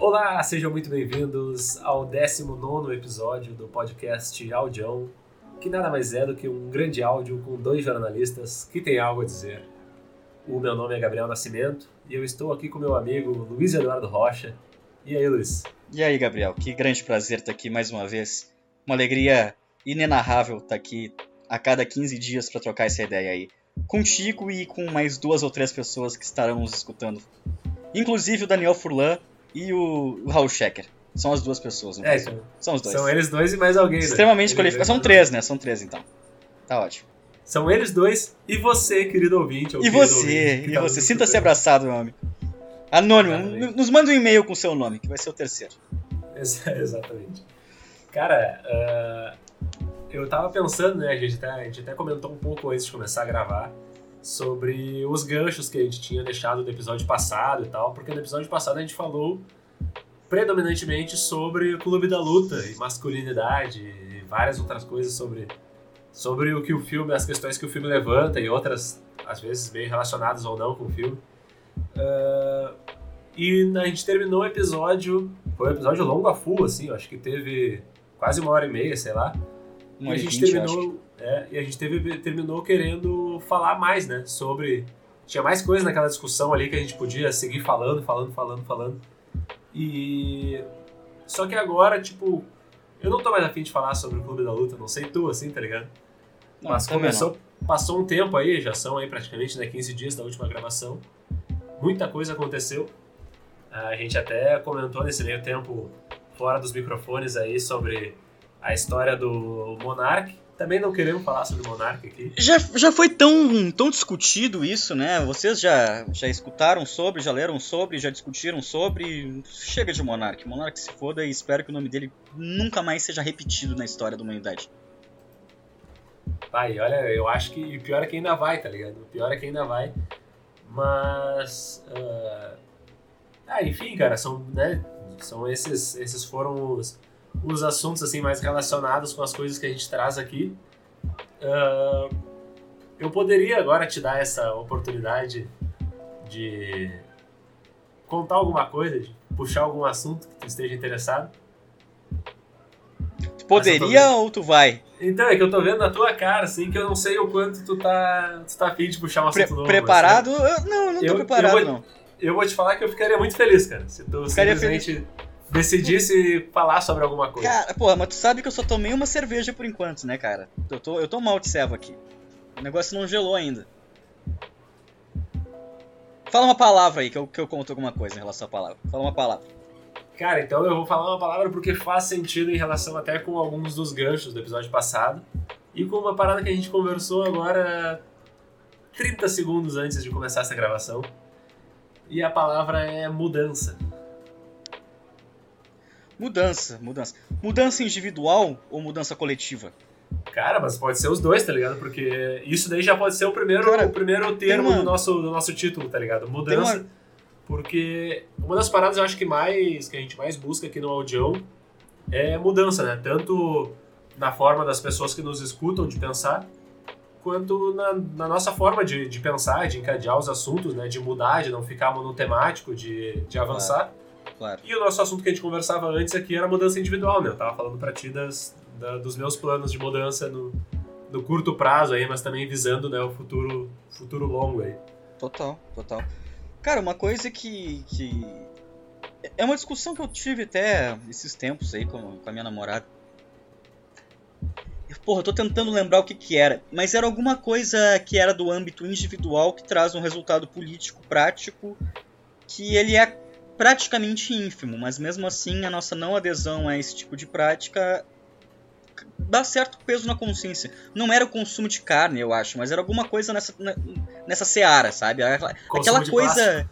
Olá, sejam muito bem-vindos ao 19 episódio do podcast Audião, que nada mais é do que um grande áudio com dois jornalistas que têm algo a dizer. O meu nome é Gabriel Nascimento e eu estou aqui com meu amigo Luiz Eduardo Rocha. E aí, Luiz? E aí, Gabriel? Que grande prazer estar aqui mais uma vez. Uma alegria inenarrável estar aqui a cada 15 dias para trocar essa ideia aí. Contigo e com mais duas ou três pessoas que estarão nos escutando. Inclusive o Daniel Furlan e o, Raul Schecker. São as duas pessoas, é, São os dois. São eles dois e mais alguém, né? Extremamente qualificados. São três, né? São três, então. Tá ótimo. São eles dois e você, querido ouvinte. e você, ouvinte, e tá você. Sinta-se abraçado, meu amigo. Anônimo, Exatamente. nos manda um e-mail com seu nome, que vai ser o terceiro. Exatamente. Cara, uh, eu tava pensando, né? A gente, até, a gente até comentou um pouco antes de começar a gravar sobre os ganchos que a gente tinha deixado do episódio passado e tal, porque no episódio passado a gente falou predominantemente sobre o clube da luta e masculinidade e várias outras coisas sobre, sobre o que o filme, as questões que o filme levanta e outras, às vezes, bem relacionadas ou não com o filme. Uh, e a gente terminou o episódio, foi um episódio longo a full, assim, acho que teve quase uma hora e meia, sei lá. E a gente 20, terminou é, e a gente teve, terminou querendo falar mais, né? Sobre. Tinha mais coisa naquela discussão ali que a gente podia seguir falando, falando, falando, falando. E. Só que agora, tipo, eu não tô mais afim de falar sobre o Clube da Luta, não sei tu, assim, tá ligado? Não, Mas começou, não. passou um tempo aí, já são aí praticamente né, 15 dias da última gravação. Muita coisa aconteceu. A gente até comentou nesse meio tempo, fora dos microfones aí, sobre a história do Monark, também não queremos falar sobre Monark aqui. Já, já foi tão, tão discutido isso, né? Vocês já, já escutaram sobre, já leram sobre, já discutiram sobre. Chega de Monark. Monark se foda e espero que o nome dele nunca mais seja repetido na história da humanidade. Vai, olha, eu acho que o pior é que ainda vai, tá ligado? O pior é que ainda vai. Mas. Uh... Ah, enfim, cara, são, né, são esses, esses foram os os assuntos assim mais relacionados com as coisas que a gente traz aqui. Uh, eu poderia agora te dar essa oportunidade de contar alguma coisa, de puxar algum assunto que tu esteja interessado. Poderia ou tu vai? Então, é que eu tô vendo na tua cara, assim, que eu não sei o quanto tu tá, tu tá afim de puxar um assunto Pre novo. Preparado? Assim. não, não tô eu, preparado, eu vou, não. Eu vou te falar que eu ficaria muito feliz, cara, se tu ficaria simplesmente... Feliz decidisse falar sobre alguma coisa. Cara, porra, mas tu sabe que eu só tomei uma cerveja por enquanto, né, cara? Eu tô, eu tô mal de servo aqui. O negócio não gelou ainda. Fala uma palavra aí, que eu, que eu conto alguma coisa em relação à palavra. Fala uma palavra. Cara, então eu vou falar uma palavra porque faz sentido em relação até com alguns dos ganchos do episódio passado. E com uma parada que a gente conversou agora 30 segundos antes de começar essa gravação. E a palavra é mudança. Mudança, mudança. Mudança individual ou mudança coletiva? Cara, mas pode ser os dois, tá ligado? Porque isso daí já pode ser o primeiro, Cara, o primeiro termo uma... do, nosso, do nosso título, tá ligado? Mudança. Uma... Porque uma das paradas eu acho que mais que a gente mais busca aqui no Audião é mudança, né? Tanto na forma das pessoas que nos escutam de pensar, quanto na, na nossa forma de, de pensar, de encadear os assuntos, né? De mudar, de não ficar monotemático, de, de avançar. Claro. E o nosso assunto que a gente conversava antes aqui era mudança individual, né? Eu tava falando pra ti das, da, dos meus planos de mudança no, no curto prazo aí, mas também visando né, o futuro, futuro longo aí. Total, total. Cara, uma coisa que, que. É uma discussão que eu tive até esses tempos aí com, com a minha namorada. Porra, eu tô tentando lembrar o que que era, mas era alguma coisa que era do âmbito individual que traz um resultado político prático que ele é praticamente ínfimo, mas mesmo assim a nossa não adesão a esse tipo de prática dá certo peso na consciência. Não era o consumo de carne, eu acho, mas era alguma coisa nessa, nessa seara, sabe? Aquela, aquela coisa.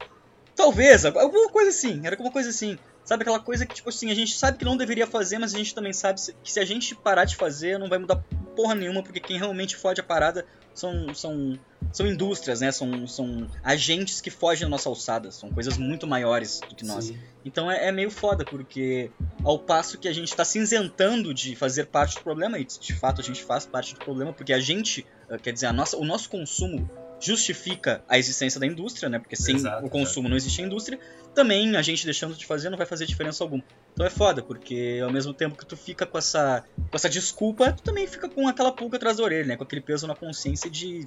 Talvez, alguma coisa assim, era alguma coisa assim. Sabe aquela coisa que, tipo assim, a gente sabe que não deveria fazer, mas a gente também sabe que se a gente parar de fazer, não vai mudar porra nenhuma, porque quem realmente fode a parada são, são, são indústrias, né? São, são agentes que fogem da nossa alçada. São coisas muito maiores do que nós. Sim. Então é, é, meio foda, porque ao passo que a gente está cinzentando de fazer parte do problema, e de fato a gente faz parte do problema, porque a gente, eh, quer dizer, a nossa, o nosso consumo justifica a existência da indústria, né? Porque sem Exato, o consumo não existe a indústria. Também a gente deixando de fazer não vai fazer diferença alguma. Então é foda, porque ao mesmo tempo que tu fica com essa, com essa desculpa, tu também fica com aquela pulga atrás da orelha, né? Com aquele peso na consciência de,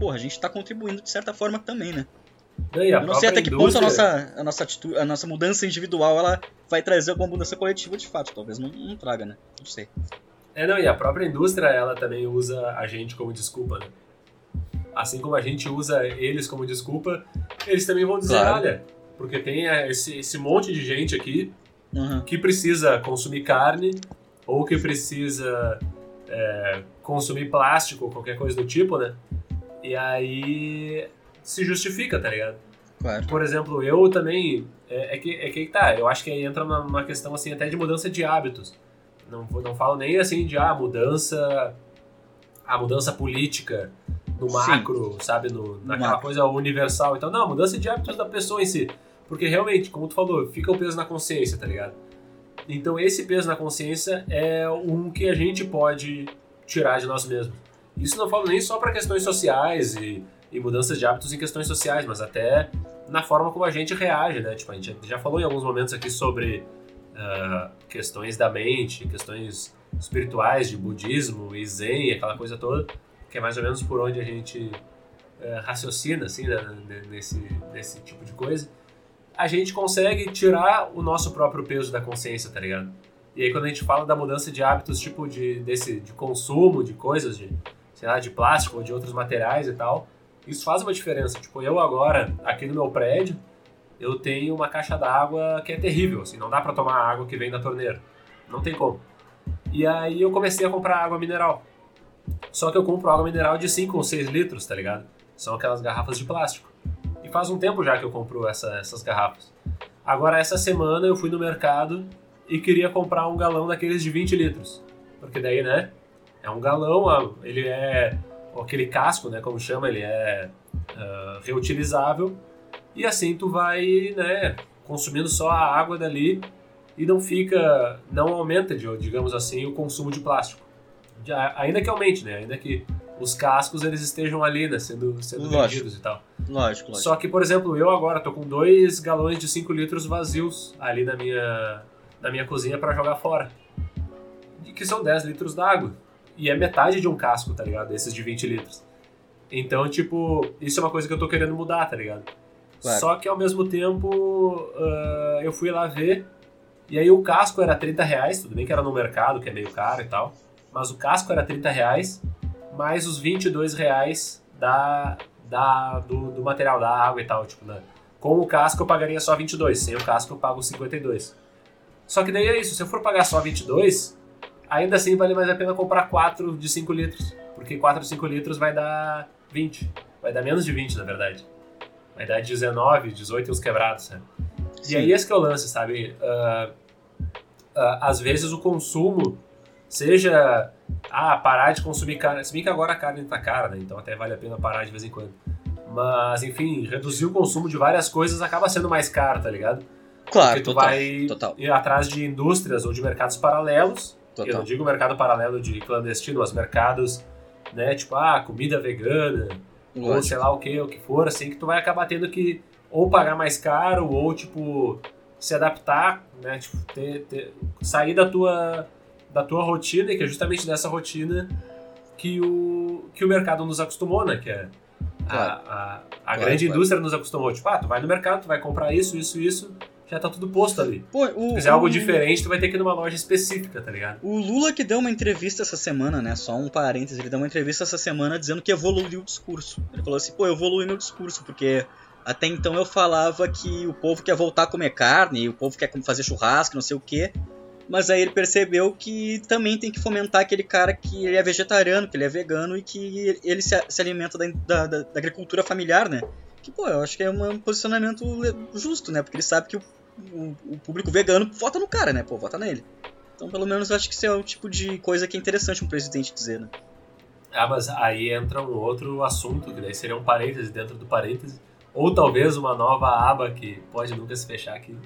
porra, a gente tá contribuindo de certa forma também, né? Eu não sei até que ponto a indústria- nossa, a nossa atitude, a nossa mudança individual ela vai trazer alguma mudança coletiva de fato. Talvez não, não traga, né? Não sei. É, não, e a própria indústria, ela também usa a gente como desculpa, né? Assim como a gente usa eles como desculpa, eles também vão dizer, Claro. olha, porque tem é, esse, esse monte de gente aqui Uhum. que precisa consumir carne ou que precisa é, consumir plástico ou qualquer coisa do tipo, né? E aí se justifica, tá ligado? Claro. Por exemplo, eu também. É, é que, é que tá, eu acho que aí entra numa, questão assim até de mudança de hábitos. Não, não falo nem assim de ah, mudança. A mudança política no Sim. macro, sabe? No, naquela macro. coisa universal. Então, não, mudança de hábitos da pessoa em si. Porque realmente, como tu falou, fica o peso na consciência, tá ligado? Então esse peso na consciência é um que a gente pode tirar de nós mesmos. Isso não falo nem só para questões sociais e, e mudanças de hábitos em questões sociais, mas até na forma como a gente reage, né? Tipo, a gente já falou em alguns momentos aqui sobre ah, questões da mente, questões espirituais de budismo e zen, aquela coisa toda, que é mais ou menos por onde a gente eh, raciocina, assim, né, nesse, nesse tipo de coisa. A gente consegue tirar o nosso próprio peso da consciência, tá ligado? E aí quando a gente fala da mudança de hábitos, tipo de, desse, de consumo de coisas, de, sei lá, de plástico ou de outros materiais e tal, isso faz uma diferença. Tipo, eu agora, aqui no meu prédio, eu tenho uma caixa d'água que é terrível, assim, não dá pra tomar água que vem da torneira. Não tem como. E aí eu comecei a comprar água mineral. Só que eu compro água mineral de 5 ou 6 litros, tá ligado? São aquelas garrafas de plástico. E faz um tempo já que eu compro essa- essas garrafas. Agora, essa semana eu fui no mercado e queria comprar um galão daqueles de 20 litros. Porque daí, né? É um galão, ele é. aquele casco, né? Como chama, ele é ah, reutilizável. E assim tu vai, né? Consumindo só a água dali e não fica. Não aumenta, digamos assim, o consumo de plástico. Ainda que aumente, né? Ainda que os cascos eles estejam ali, né? Sendo, sendo Lógico. vendidos e tal. Lógico, lógico. Só que, por exemplo, eu agora tô com dois galões de 5 litros vazios ali na minha, na minha cozinha para jogar fora. E que são 10 litros d'água. E é metade de um casco, tá ligado? Esses de 20 litros. Então, tipo, isso é uma coisa que eu tô querendo mudar, tá ligado? Claro. Só que ao mesmo tempo ah, eu fui lá ver. E aí o casco era 30 reais, tudo bem que era no mercado, que é meio caro e tal. Mas o casco era 30 reais, mais os 22 reais da, da, do, do material, da água e tal. Tipo, né? Com o casco eu pagaria só 22, sem o casco eu pago 52. Só que daí é isso, se eu for pagar só 22, ainda assim vale mais a pena comprar 4 de 5 litros. Porque 4 de 5 litros vai dar 20. Vai dar menos de 20, na verdade. Vai dar 19, 18 e uns quebrados, sabe? E Sim. aí esse que é o lance, sabe? Ah, ah, às vezes o consumo, seja ah, parar de consumir carne, se bem que agora a carne tá cara, né? Então até vale a pena parar de vez em quando. Mas, enfim, reduzir o consumo de várias coisas acaba sendo mais caro, tá ligado? Claro, Porque tu total. vai Total, ir atrás de indústrias ou de mercados paralelos. Eu total. não digo mercado paralelo de clandestino, mas mercados, né? Tipo, ah, comida vegana, ou Lógico. sei lá o que, o que for, assim, que tu vai acabar tendo que ou pagar mais caro, ou, tipo, se adaptar, né? Tipo, ter, ter- sair da tua, da tua rotina, que é justamente dessa rotina que o, que o mercado nos acostumou, né? Que é a, Claro. a, a Claro, grande claro. indústria nos acostumou. Tipo, ah, tu vai no mercado, tu vai comprar isso, isso, isso, já tá tudo posto ali. Pô, Se o, algo o- diferente, tu vai ter que ir numa loja específica, tá ligado? O Lula que deu uma entrevista essa semana, né? Só um parênteses, ele deu uma entrevista essa semana dizendo que evoluiu o discurso. Ele falou assim, pô, eu evolui meu discurso, porque até então eu falava que o povo quer voltar a comer carne, o povo quer fazer churrasco, não sei o quê. Mas aí ele percebeu que também tem que fomentar aquele cara que ele é vegetariano, que ele é vegano e que ele se, se alimenta da- da- da agricultura familiar, né? Que, pô, eu acho que é um posicionamento justo, né? Porque ele sabe que o, o- o público vegano vota no cara, né? Pô, vota nele. Então, pelo menos, eu acho que isso é o tipo de coisa que é interessante um presidente dizer, né? Ah, mas aí entra um outro assunto, que daí seria um parêntese dentro do parêntese, ou talvez uma nova aba que pode nunca se fechar, que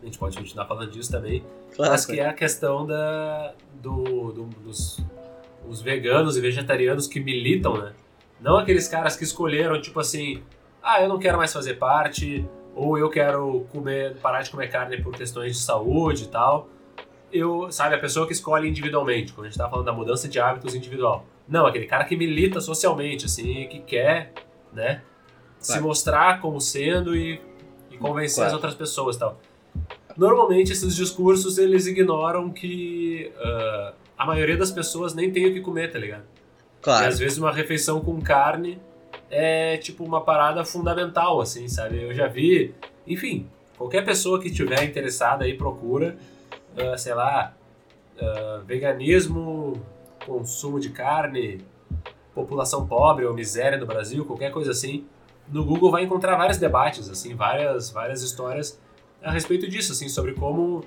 a gente pode continuar falando disso também, Claro, mas que é a questão da, do, do- dos os veganos e vegetarianos que militam, né, Não aqueles caras que escolheram, tipo assim, ah, eu não quero mais fazer parte, ou eu quero comer, parar de comer carne por questões de saúde e tal. Eu, sabe, a pessoa que escolhe individualmente, quando a gente tá falando da mudança de hábitos individual. Não, aquele cara que milita socialmente, assim, que quer, né, claro. se mostrar como sendo e, e convencer claro. as outras pessoas e tal. Normalmente esses discursos eles ignoram que uh, a maioria das pessoas nem tem o que comer, tá ligado? Claro. E às vezes uma refeição com carne é tipo uma parada fundamental, assim, sabe? Eu já vi, enfim, qualquer pessoa que tiver interessada aí procura, uh, sei lá, uh, veganismo, consumo de carne, população pobre ou miséria no Brasil, qualquer coisa assim. No Google vai encontrar vários debates, assim, várias, várias histórias a respeito disso, assim, sobre como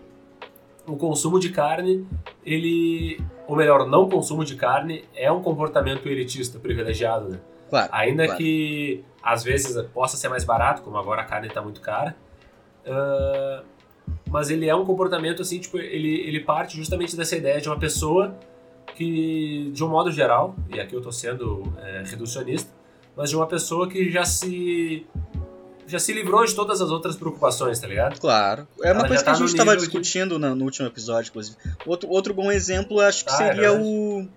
o consumo de carne, ele, ou melhor, não consumo de carne é um comportamento elitista, privilegiado, né? Claro, Ainda claro. que às vezes possa ser mais barato, como agora a carne está muito cara, uh, mas ele é um comportamento assim, tipo, ele, ele parte justamente dessa ideia de uma pessoa que, de um modo geral, e aqui eu estou sendo é, reducionista, mas de uma pessoa que já se já se livrou de todas as outras preocupações, tá ligado? Claro. É uma Ela coisa que tá a gente estava discutindo de... no, no, último episódio, inclusive. Outro, outro bom exemplo, acho que ah, seria é o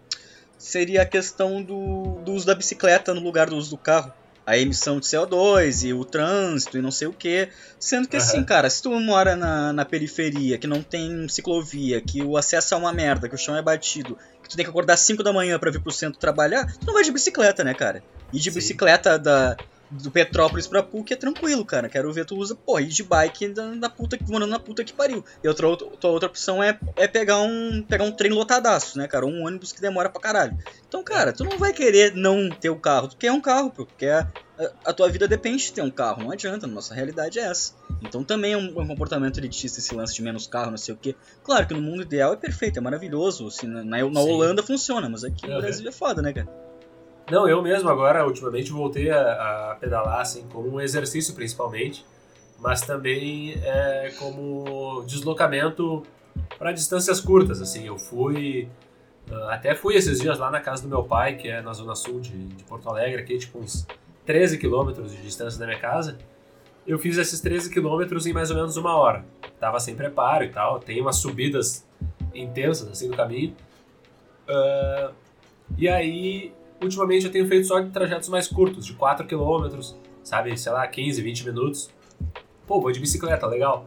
seria a questão do, do uso da bicicleta no lugar do uso do carro. A emissão de CO2 e o trânsito e não sei o que. Sendo que uhum. assim, cara, se tu mora na, na periferia, que não tem ciclovia, que o acesso é uma merda, que o chão é batido, que tu tem que acordar 5 da manhã para vir pro centro trabalhar, tu não vai de bicicleta, né, cara? E de Sim. bicicleta da, do Petrópolis pra PUC é tranquilo, cara. Quero ver tu usa, porra, ir de bike da, da puta, morando na puta que pariu. E outra, outra, outra opção é, é pegar, um, pegar um trem lotadaço, né, cara? Um ônibus que demora pra caralho. Então, cara, tu não vai querer não ter o carro. Tu quer um carro, pô. Porque a, a, tua vida depende de ter um carro. Não adianta, nossa realidade é essa. Então também é um, um comportamento elitista esse lance de menos carro, não sei o quê. Claro que no mundo ideal é perfeito, é maravilhoso. Assim, na, na Holanda funciona, mas aqui no Brasil é foda, né, cara? Não, eu mesmo agora, ultimamente, voltei a, a pedalar, assim, como um exercício principalmente, mas também é, como deslocamento para distâncias curtas, assim. Eu fui, uh, até fui esses dias lá na casa do meu pai, que é na zona sul de, de Porto Alegre, aqui, tipo uns 13 quilômetros de distância da minha casa. Eu fiz esses 13 quilômetros em mais ou menos uma hora. Tava sem preparo e tal, tem umas subidas intensas, assim, no caminho. Uh, e aí ultimamente eu tenho feito só trajetos mais curtos, de 4 km, sabe, sei lá, 15, 20 minutos. Pô, vou de bicicleta, legal.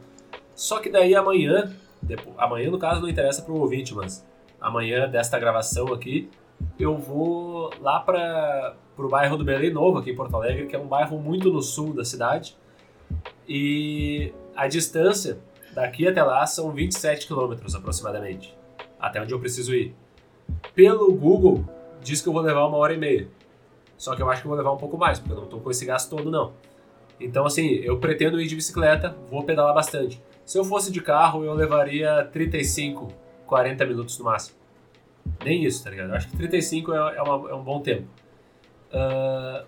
Só que daí amanhã, depois, amanhã no caso não interessa para o ouvinte, mas amanhã desta gravação aqui, eu vou lá para o bairro do Belém Novo, aqui em Porto Alegre, que é um bairro muito no sul da cidade. E a distância daqui até lá são 27 quilômetros aproximadamente, até onde eu preciso ir. Pelo Google, diz que eu vou levar uma hora e meia. Só que eu acho que eu vou levar um pouco mais, porque eu não estou com esse gasto todo, não. Então, assim, eu pretendo ir de bicicleta, vou pedalar bastante. Se eu fosse de carro, eu levaria 35, 40 minutos no máximo. Nem isso, tá ligado? Eu acho que 35 é, é, uma, é um bom tempo. Uh,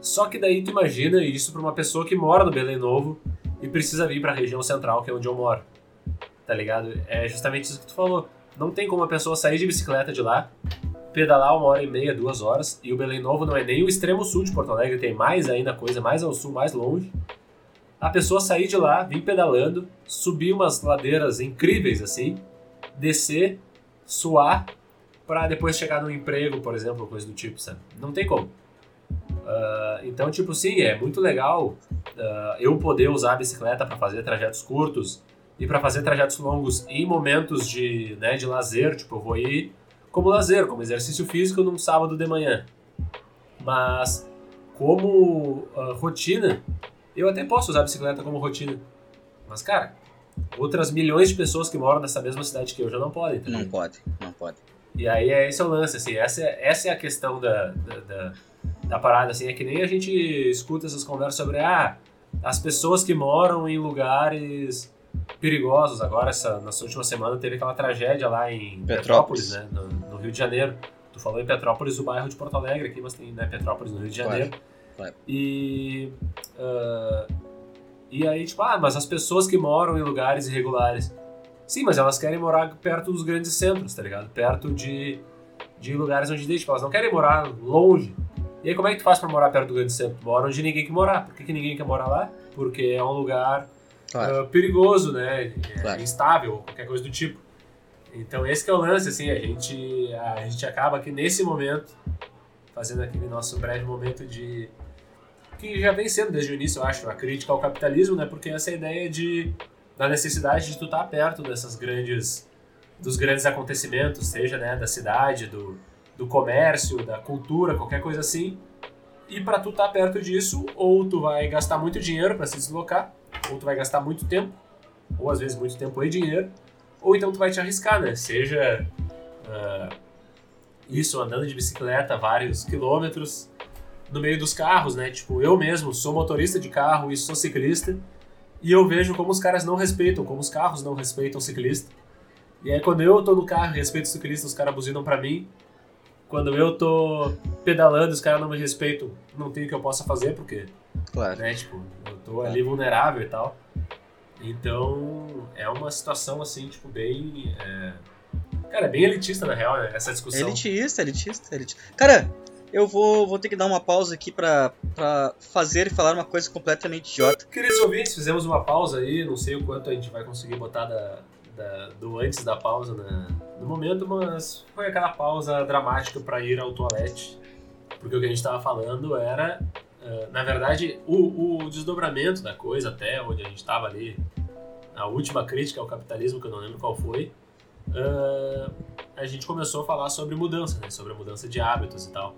só que daí tu imagina isso para uma pessoa que mora no Belém Novo e precisa vir para a região central, que é onde eu moro. Tá ligado? É justamente isso que tu falou. Não tem como a pessoa sair de bicicleta de lá, pedalar uma hora e meia, duas horas. E o Belém Novo não é nem o extremo sul de Porto Alegre, tem mais ainda coisa, mais ao sul, mais longe. A pessoa sair de lá, vir pedalando, subir umas ladeiras incríveis assim, descer, suar, para depois chegar no emprego, por exemplo, coisa do tipo, sabe? Não tem como. Uh, então, tipo, sim, é muito legal uh, eu poder usar a bicicleta para fazer trajetos curtos e para fazer trajetos longos em momentos de, né, de lazer. Tipo, eu vou ir como lazer, como exercício físico num sábado de manhã. Mas como uh, rotina, eu até posso usar a bicicleta como rotina. Mas, cara, outras milhões de pessoas que moram nessa mesma cidade que eu já não podem. Tá não pode, não pode. E aí é esse é o lance, assim, essa é, essa é a questão da, da, da, da parada, assim, é que nem a gente escuta essas conversas sobre, ah, as pessoas que moram em lugares perigosos. Agora, essa, nessa última semana, teve aquela tragédia lá em Petrópolis, Petrópolis né, no, no, Rio de Janeiro. Tu falou em Petrópolis, o bairro de Porto Alegre aqui, mas tem né, Petrópolis no Rio de Janeiro. Claro. Claro. E, uh, e aí, tipo, ah, mas as pessoas que moram em lugares irregulares. Sim, mas elas querem morar perto dos grandes centros, tá ligado? Perto de, de lugares onde deixa. Tipo, elas não querem morar longe. E aí como é que tu faz pra morar perto do grande centro? Tu mora onde ninguém quer morar. Por que, que ninguém quer morar lá? Porque é um lugar Claro. uh, perigoso, né? É Claro. instável, qualquer coisa do tipo. Então esse que é o lance, assim, a gente, a gente acaba aqui nesse momento, fazendo aquele nosso breve momento de... que já vem sendo desde o início, eu acho, a crítica ao capitalismo, né? Porque essa ideia de, da necessidade de tu estar perto dessas grandes... dos grandes acontecimentos, seja né, da cidade, do, do comércio, da cultura, qualquer coisa assim. E para tu estar perto disso, ou tu vai gastar muito dinheiro para se deslocar, ou tu vai gastar muito tempo, ou às vezes muito tempo e dinheiro, ou então tu vai te arriscar, né? Seja ah, isso andando de bicicleta vários quilômetros no meio dos carros, né? Tipo, eu mesmo sou motorista de carro e sou ciclista, e eu vejo como os caras não respeitam, como os carros não respeitam o ciclista. E aí quando eu tô no carro e respeito o ciclista, os caras buzinam pra mim. Quando eu tô pedalando, os caras não me respeitam, não tem o que eu possa fazer, porque Claro. né? Tipo, eu tô ali vulnerável e tal. Então, é uma situação assim, tipo, bem. é, Cara, bem elitista na real, né? Essa discussão. Elitista, elitista, elitista. Cara, eu vou, vou ter que dar uma pausa aqui pra, pra fazer e falar uma coisa completamente idiota. Queridos ouvintes, fizemos uma pausa aí, não sei o quanto a gente vai conseguir botar da, da- do antes da pausa né, no momento, mas foi aquela pausa dramática pra ir ao toalete. Porque o que a gente tava falando era, eh, na verdade, o, o desdobramento da coisa até onde a gente tava ali, a última crítica ao capitalismo, que eu não lembro qual foi, eh, a gente começou a falar sobre mudança, né, sobre a mudança de hábitos e tal.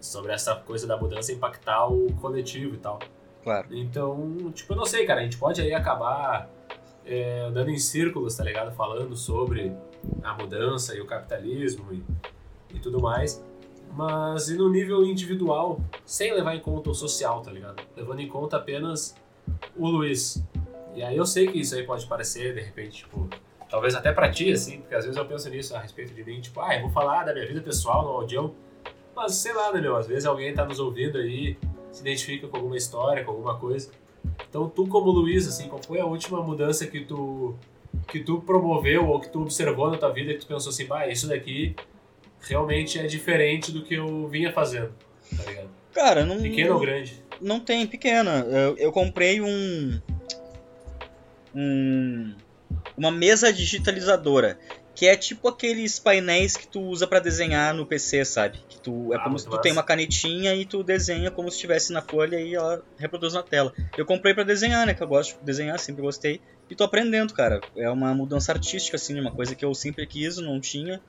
Sobre essa coisa da mudança impactar o coletivo e tal. Claro. Então, tipo, eu não sei, cara, a gente pode aí acabar é, andando em círculos, tá ligado? Falando sobre a mudança e o capitalismo e, e tudo mais. Mas e no nível individual, sem levar em conta o social, tá ligado? Levando em conta apenas o Luiz. E aí eu sei que isso aí pode parecer, de repente, tipo, talvez até pra ti, assim, porque às vezes eu penso nisso a respeito de mim, tipo, ah, eu vou falar da minha vida pessoal no audião. Mas sei lá, né, meu? Às vezes alguém tá nos ouvindo aí, se identifica com alguma história, com alguma coisa. Então, tu como Luiz, assim, qual foi a última mudança que tu que tu promoveu ou que tu observou na tua vida que tu pensou assim, bah, isso daqui realmente é diferente do que eu vinha fazendo, tá ligado? Cara, não. Pequeno ou grande? Não tem, pequena. Eu, eu comprei um. Um. Uma mesa digitalizadora. Que é tipo aqueles painéis que tu usa pra desenhar no PC, sabe? Que tu é Ah, como se tu massa. tem uma canetinha e tu desenha como se estivesse na folha e ela reproduz na tela. Eu comprei pra desenhar, né? Que eu gosto de desenhar, sempre gostei. E tô aprendendo, cara. É uma mudança artística, assim, uma coisa que eu sempre quis, não tinha.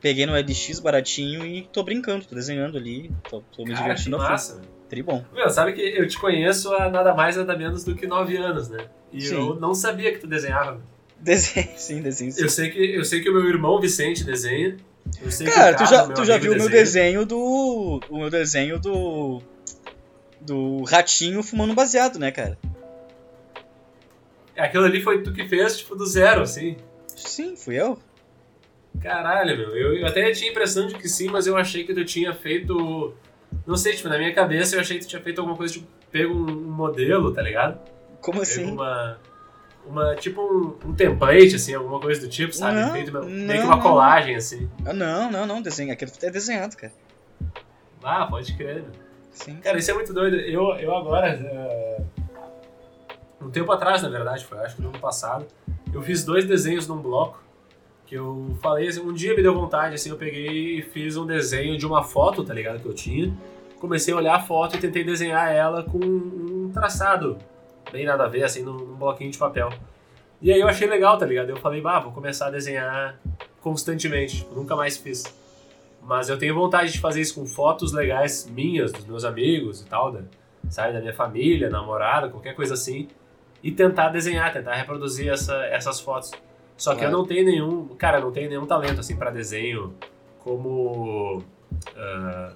Peguei no LX baratinho e tô brincando, tô desenhando ali, tô, tô me Cara, divertindo a full. massa, meu. Tribom. Meu, sabe que eu te conheço há nada mais nada menos do que nove anos, né? E Sim. eu não sabia que tu desenhava. Desenho, sim, desenho. Sim. Eu sei que, eu sei que o meu irmão Vicente desenha. Cara, tu já, tu já viu o meu desenho do. O meu desenho do. Do ratinho fumando baseado, né, cara? Aquilo ali foi tu que fez, tipo, do zero, assim. Sim, fui eu. Caralho, meu. Eu, eu até tinha a impressão de que sim, mas eu achei que tu tinha feito. Não sei, tipo, na minha cabeça eu achei que tu tinha feito alguma coisa, tipo, pego um, um modelo, tá ligado? Como Pego assim? uma. Uma, tipo um, um template, assim, alguma coisa do tipo, sabe? Não, Feito meio que uma não. colagem, assim. Ah, não, não, não, desenho. Aquilo é desenhado, cara. Ah, pode crer. Sim. Cara, isso é muito doido. Eu, eu agora, é, um tempo atrás, na verdade, foi acho que no ano passado, eu fiz dois desenhos num bloco que eu falei assim, um dia me deu vontade, assim, eu peguei e fiz um desenho de uma foto, tá ligado, que eu tinha. Comecei a olhar a foto e tentei desenhar ela com um traçado, bem nada a ver, assim, num, num bloquinho de papel. E aí eu achei legal, tá ligado? Eu falei, bah, vou começar a desenhar constantemente, tipo, nunca mais fiz. Mas eu tenho vontade de fazer isso com fotos legais minhas, dos meus amigos e tal, da, sabe, da minha família, namorada, qualquer coisa assim. E tentar desenhar, tentar reproduzir essa, essas fotos. Só que Claro. eu não tenho nenhum, cara, eu não tenho nenhum talento assim para desenho como ah,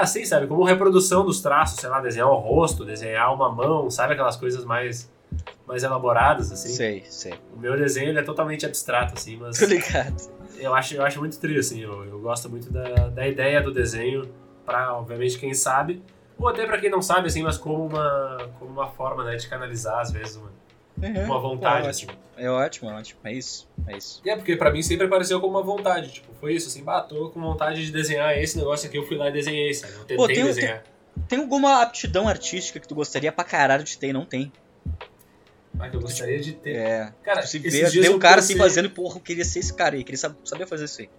ah, sim, sabe, como reprodução dos traços, sei lá, desenhar o rosto, desenhar uma mão, sabe aquelas coisas mais mais elaboradas assim. Sei, sei. O meu desenho ele é totalmente abstrato assim, mas Tô ligado. eu acho, eu acho muito tri, assim, eu, eu gosto muito da, da ideia do desenho pra, obviamente, quem sabe, ou até pra quem não sabe, assim, mas como uma, como uma forma, né, de canalizar, às vezes, uma, uhum. uma vontade, é assim. É ótimo, é ótimo. É isso, é isso. E é porque pra mim sempre apareceu como uma vontade. Tipo, foi isso, assim, tô com vontade de desenhar esse negócio aqui, eu fui lá e desenhei, sabe? Eu tentei Pô, tem, desenhar. Tem, tem, alguma aptidão artística que tu gostaria pra caralho de ter e não tem? Ah, que eu gostaria de ter. É. Cara, se vê, vê um cara pensei... assim fazendo, porra, eu queria ser esse cara aí, queria saber fazer isso aí.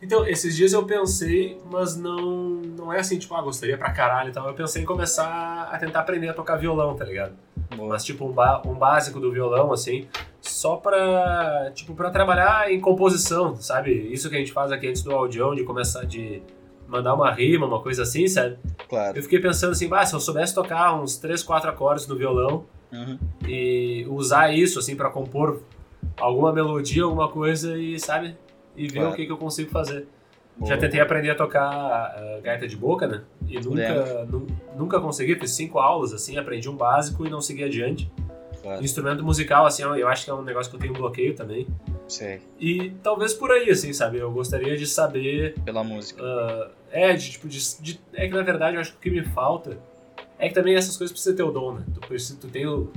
Então, esses dias eu pensei, mas não, não é assim, tipo, ah, gostaria pra caralho e tal. Eu pensei em começar a tentar aprender a tocar violão, tá ligado? Boa. Mas, tipo, um, um básico do violão, assim, só pra, tipo, pra trabalhar em composição, sabe? Isso que a gente faz aqui antes do audião, de começar, de mandar uma rima, uma coisa assim, sabe? Claro. Eu fiquei pensando assim, ah, se eu soubesse tocar uns 3, 4 acordes no violão uhum. e usar isso, assim, para compor alguma melodia, alguma coisa e, sabe? e ver claro. o que, que eu consigo fazer. Já tentei aprender a tocar uh, gaita de boca, né? E nunca, nu, nunca consegui, fiz cinco aulas, assim, aprendi um básico e não segui adiante. Claro. Instrumento musical, assim, eu acho que é um negócio que eu tenho um bloqueio também. Sei. E talvez por aí, assim, sabe? Eu gostaria de saber... Pela música. Uh, é, de, tipo, de, de, é que na verdade eu acho que o que me falta é que também essas coisas precisam ter o dom, né? Tu, precisa, tu tem o,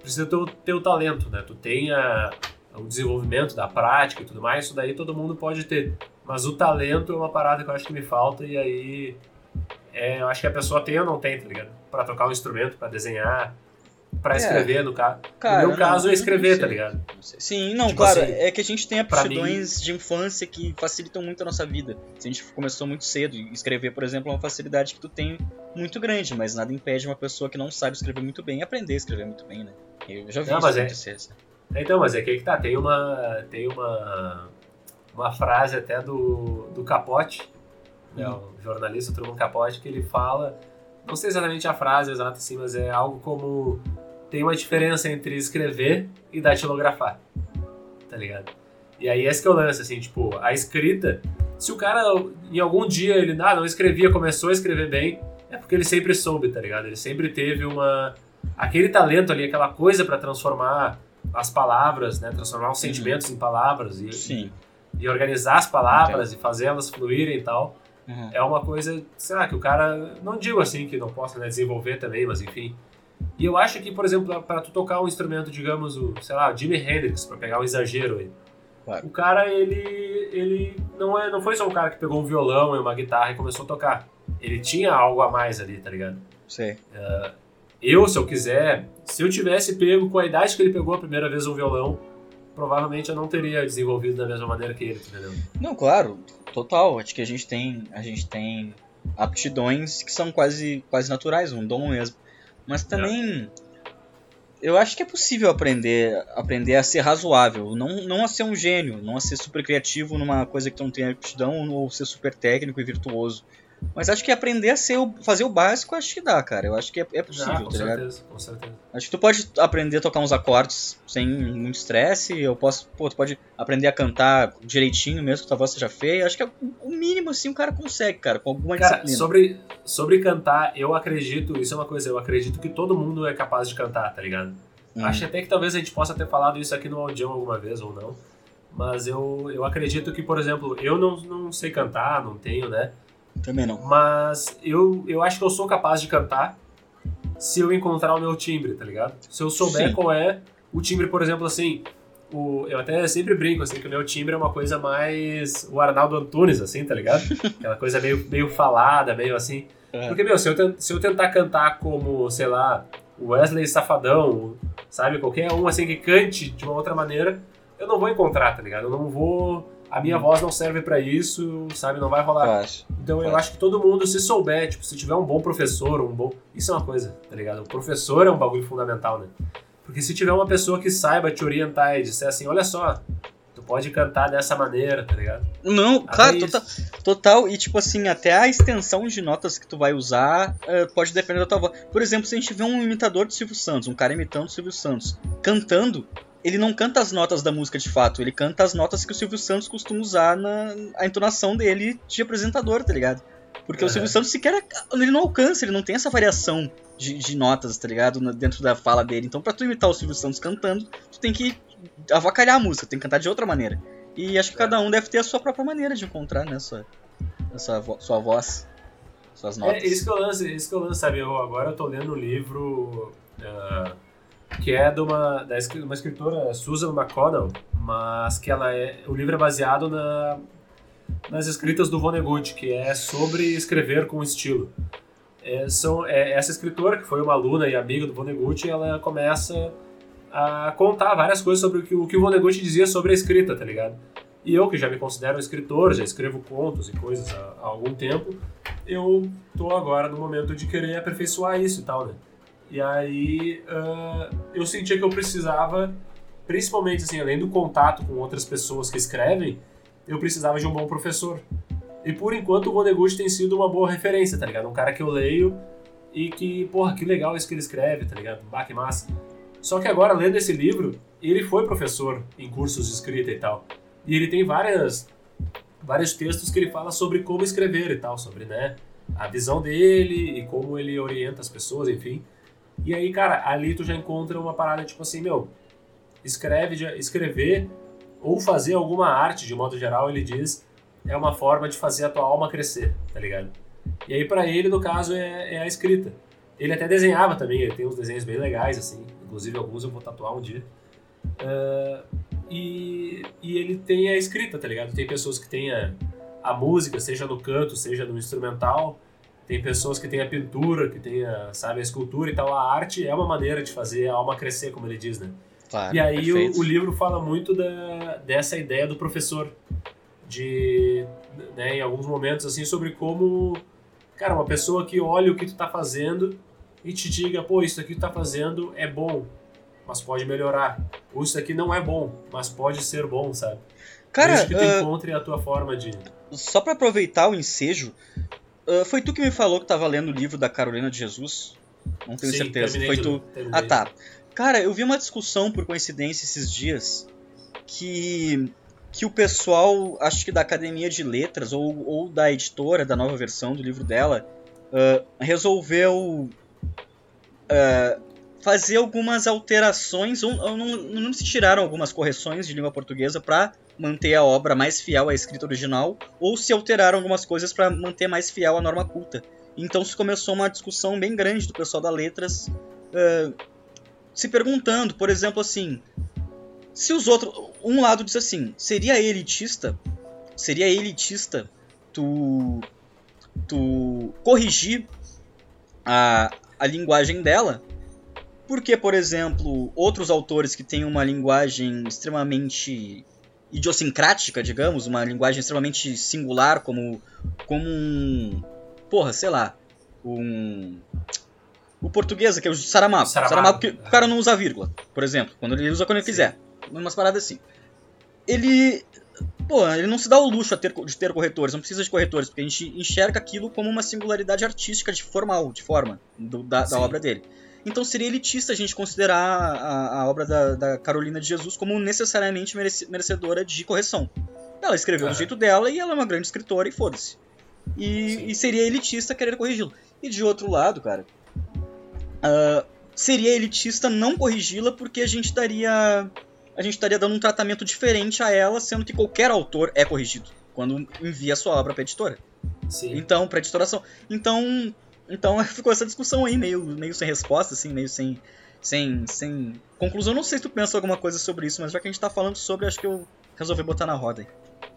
precisa ter o, ter o talento, né? Tu tem a o desenvolvimento da prática e tudo mais, isso daí todo mundo pode ter. Mas o talento é uma parada que eu acho que me falta e aí é, eu acho que a pessoa tem ou não tem, tá ligado? Pra tocar um instrumento, pra desenhar, pra é. escrever, no, ca... Cara, no meu não, caso, é escrever, tá ligado? Sim, não, tipo claro, assim, é que a gente tem aptidões mim... de infância que facilitam muito a nossa vida. Se a gente começou muito cedo, escrever, por exemplo, é uma facilidade que tu tem muito grande, mas nada impede uma pessoa que não sabe escrever muito bem aprender a escrever muito bem, né? Eu já vi não, isso acontecer. É... Então, mas é que aí que tá, tem uma, tem uma, uma frase até do, do Capote, né, o jornalista Truman Capote, que ele fala, não sei exatamente a frase exata assim, mas é algo como tem uma diferença entre escrever e datilografar, tá ligado? E aí esse que é o lance, assim, tipo, a escrita, se o cara em algum dia ele ah, não escrevia, começou a escrever bem, é porque ele sempre soube, tá ligado? Ele sempre teve uma aquele talento ali, aquela coisa para transformar as palavras, né? Transformar os uhum. sentimentos em palavras e, Sim. E, organizar as palavras Entendo. e fazê-las fluírem e tal. Uhum. É uma coisa, sei lá, que o cara, não digo assim que não possa né, desenvolver também, mas enfim. E eu acho que, por exemplo, para tu tocar um instrumento, digamos, o, sei lá, Jimi Hendrix, para pegar um exagero aí. Claro. O cara, ele, ele não, é, não foi só um cara que pegou um violão e uma guitarra e começou a tocar. Ele tinha algo a mais ali, tá ligado? Sei. Uh, eu, se eu quiser, se eu tivesse pego com a idade que ele pegou a primeira vez o violão, provavelmente eu não teria desenvolvido da mesma maneira que ele, entendeu? Não, claro, total. Acho que a gente tem, a gente tem aptidões que são quase, quase naturais, um dom mesmo. Mas também é. eu acho que é possível aprender, aprender a ser razoável, não, não a ser um gênio, não a ser super criativo numa coisa que tu não tem aptidão ou ser super técnico e virtuoso. Mas acho que aprender a ser o, fazer o básico, acho que dá, cara. Eu acho que é, é possível, ah, com tá certeza, ligado? Com certeza. Acho que tu pode aprender a tocar uns acordes sem muito estresse. Eu posso, pô, tu pode aprender a cantar direitinho mesmo que tua voz seja feia. Acho que é o mínimo assim o cara consegue, cara, com alguma cara, disciplina. Sobre, sobre cantar, eu acredito, isso é uma coisa, eu acredito que todo mundo é capaz de cantar, tá ligado? Hum. Acho até que talvez a gente possa ter falado isso aqui no audião alguma vez ou não. Mas eu, eu acredito que, por exemplo, eu não, não sei cantar, não tenho, né? Também não. Mas eu, eu acho que eu sou capaz de cantar se eu encontrar o meu timbre, tá ligado? Se eu souber Sim. qual é o timbre, por exemplo, assim, o, eu até sempre brinco, assim, que o meu timbre é uma coisa mais o Arnaldo Antunes, assim, tá ligado? Aquela coisa meio, meio falada, meio assim. É. Porque, meu, se eu, se eu tentar cantar como, sei lá, Wesley Safadão, sabe? Qualquer um, assim, que cante de uma outra maneira, eu não vou encontrar, tá ligado? Eu não vou a minha voz não serve para isso, sabe? Não vai rolar. Então eu acho que todo mundo, se souber, tipo, se tiver um bom professor, um bom. Isso é uma coisa, tá ligado? O professor é um bagulho fundamental, né? Porque se tiver uma pessoa que saiba te orientar e disser assim, olha só, tu pode cantar dessa maneira, tá ligado? Não, até claro, total, total, E tipo assim, até a extensão de notas que tu vai usar uh, pode depender da tua voz. Por exemplo, se a gente vê um imitador de Silvio Santos, um cara imitando o Silvio Santos, cantando, ele não canta as notas da música de fato, ele canta as notas que o Silvio Santos costuma usar na a entonação dele de apresentador, tá ligado? Porque o Silvio Santos sequer ele não alcança, ele não tem essa variação de, de notas, tá ligado? Dentro da fala dele. Então, pra tu imitar o Silvio Santos cantando, tu tem que avacalhar a música, tem que cantar de outra maneira. E acho que cada um deve ter a sua própria maneira de encontrar, né? Sua, sua, sua voz, suas notas. É isso que eu lanço, isso que eu lanço, sabe? Eu, agora eu tô lendo um livro. Uh que é de uma, da, uma escritora, Susan McConnell, mas que ela é, o livro é baseado na, nas escritas do Vonnegut, que é sobre escrever com estilo. É, são, é, essa escritora, que foi uma aluna e amiga do Vonnegut, ela começa a contar várias coisas sobre o que o, que o Vonnegut dizia sobre a escrita, tá ligado? E eu, que já me considero um escritor, já escrevo contos e coisas há, há algum tempo, eu tô agora no momento de querer aperfeiçoar isso e tal, né? E aí uh, eu sentia que eu precisava, principalmente assim, além do contato com outras pessoas que escrevem, eu precisava de um bom professor. E por enquanto o Vonnegut tem sido uma boa referência, tá ligado? Um cara que eu leio e que, porra, que legal isso que ele escreve, tá ligado? Bah, que massa. Só que agora, lendo esse livro, ele foi professor em cursos de escrita e tal. E ele tem várias, vários textos que ele fala sobre como escrever e tal, sobre, né, a visão dele e como ele orienta as pessoas, enfim. E aí, cara, ali tu já encontra uma parada tipo assim, meu, escreve, escrever ou fazer alguma arte, de modo geral, ele diz, é uma forma de fazer a tua alma crescer, tá ligado? E aí para ele, no caso, é, é, a escrita. Ele até desenhava também, ele tem uns desenhos bem legais, assim, inclusive alguns eu vou tatuar um dia. Uh, e, e ele tem a escrita, tá ligado? Tem pessoas que têm a, a música, seja no canto, seja no instrumental, tem pessoas que têm a pintura, que têm a, sabe, a escultura e tal. A arte é uma maneira de fazer a alma crescer, como ele diz, né? Claro, e aí o, o, livro fala muito da, dessa ideia do professor, de, né, em alguns momentos, assim, sobre como, cara, uma pessoa que olha o que tu tá fazendo e te diga, pô, isso aqui que tu tá fazendo é bom, mas pode melhorar. Ou isso aqui não é bom, mas pode ser bom, sabe? Cara, Desde que tu uh, encontre a tua forma de... Só para aproveitar o ensejo, uh, foi tu que me falou que tava lendo o livro da Carolina de Jesus? Não tenho Sim, certeza. Foi tu. Terminei. Ah, tá. Cara, eu vi uma discussão por coincidência esses dias que que o pessoal, acho que da Academia de Letras ou, ou da editora da nova versão do livro dela, uh, resolveu uh, fazer algumas alterações, ou, ou não, não se tiraram algumas correções de língua portuguesa para manter a obra mais fiel à escrita original, ou se alteraram algumas coisas para manter mais fiel à norma culta. Então se começou uma discussão bem grande do pessoal da Letras. Uh, se perguntando, por exemplo, assim, se os outros, um lado diz assim, seria elitista, seria elitista tu tu corrigir a, a linguagem dela, porque, por exemplo, outros autores que têm uma linguagem extremamente idiosincrática, digamos, uma linguagem extremamente singular, como como um, porra, sei lá, um o português, que é o Saramago. Saramago, Saramago que o cara não usa vírgula, por exemplo. Quando ele usa quando ele Sim. quiser. Umas paradas assim. Ele. Pô, ele não se dá o luxo ter, de ter corretores, não precisa de corretores, porque a gente enxerga aquilo como uma singularidade artística de formal, de forma, do, da, da, obra dele. Então seria elitista a gente considerar a, a obra da, da, Carolina de Jesus como necessariamente merecedora de correção. Ela escreveu do jeito dela e ela é uma grande escritora e foda-se. E, e, seria elitista querer corrigi-lo. E de outro lado, cara, uh, seria elitista não corrigi-la porque a gente daria a gente estaria dando um tratamento diferente a ela, sendo que qualquer autor é corrigido quando envia sua obra para editora. Sim. Então, para editoração. Então, então ficou essa discussão aí meio, meio sem resposta, assim, meio sem sem sem conclusão. Não sei se tu pensa alguma coisa sobre isso, mas já que a gente tá falando sobre, acho que eu resolvi botar na roda aí.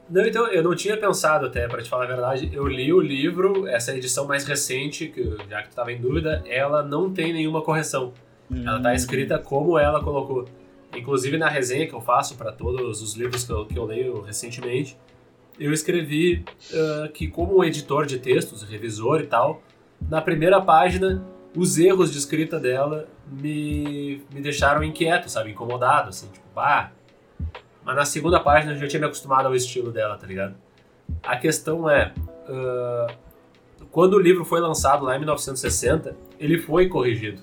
Não, então, eu não tinha pensado até, para te falar a verdade. Eu li o livro, essa edição mais recente, que já que tu tava em dúvida, ela não tem nenhuma correção. Hum. Ela tá escrita como ela colocou. Inclusive na resenha que eu faço para todos os livros que eu, que eu leio recentemente, eu escrevi uh, que como editor de textos, revisor e tal, na primeira página, os erros de escrita dela me, me deixaram inquieto, sabe? Incomodado, assim, tipo, pá, mas na segunda página eu já tinha me acostumado ao estilo dela, tá ligado? A questão é. Uh, quando o livro foi lançado lá em 1960, ele foi corrigido.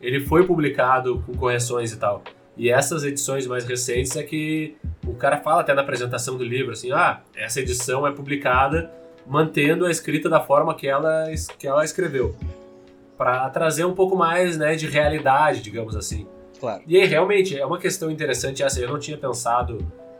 Ele foi publicado com correções e tal. E essas edições mais recentes é que o cara fala até na apresentação do livro assim: ah, essa edição é publicada mantendo a escrita da forma que ela, que ela escreveu. Para trazer um pouco mais né, de realidade, digamos assim. Claro. E aí, realmente, é uma questão interessante essa. Eu não tinha pensado.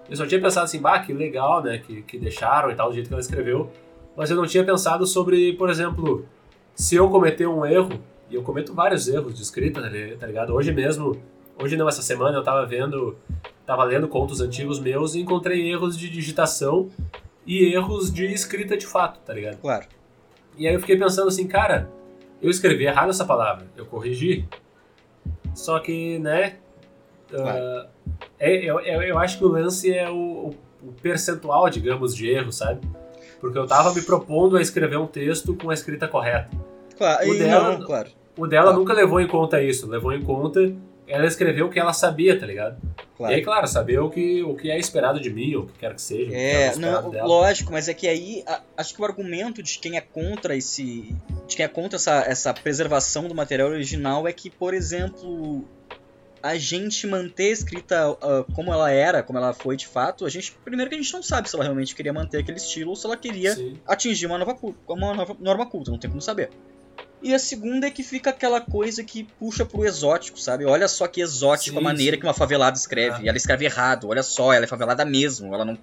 Eu só tinha pensado assim, bah, que legal, né? Que, que deixaram e tal, do jeito que ela escreveu. Mas eu não tinha pensado sobre, por exemplo, se eu cometer um erro, E eu cometo vários erros de escrita, tá tá ligado? Hoje mesmo, hoje não, essa semana eu tava vendo, tava lendo contos antigos meus e encontrei erros de digitação e erros de escrita de fato, tá ligado? Claro. E aí eu fiquei pensando assim, cara, eu escrevi errado essa palavra, eu corrigi. Só que, né, Claro. ah, é, eu, eu, acho que o lance é o, o- percentual, digamos, de erro, sabe? Porque eu tava me propondo a escrever um texto com a escrita correta. Claro. O dela- não, claro. O dela Tá. nunca levou em conta isso, levou em conta ela escreveu o que ela sabia, tá ligado? claro. E aí, claro, saber o que, o que é esperado de mim, ou o que quer que seja. o que É, é esperado não, dela. lógico, mas é que aí a- acho que o argumento de quem é contra esse. de quem é contra essa, essa preservação do material original é que, por exemplo, a gente manter a escrita ah, como ela era, como ela foi de fato, a gente. Primeiro que a gente não sabe se ela realmente queria manter aquele estilo ou se ela queria Sim. atingir uma nova, uma nova norma culta, não tem como saber. E a segunda é que fica aquela coisa que puxa pro exótico, sabe? Olha só que exótico Sim, a maneira sim. que uma favelada escreve. Ah. E ela escreve errado, olha só, ela é favelada mesmo, ela não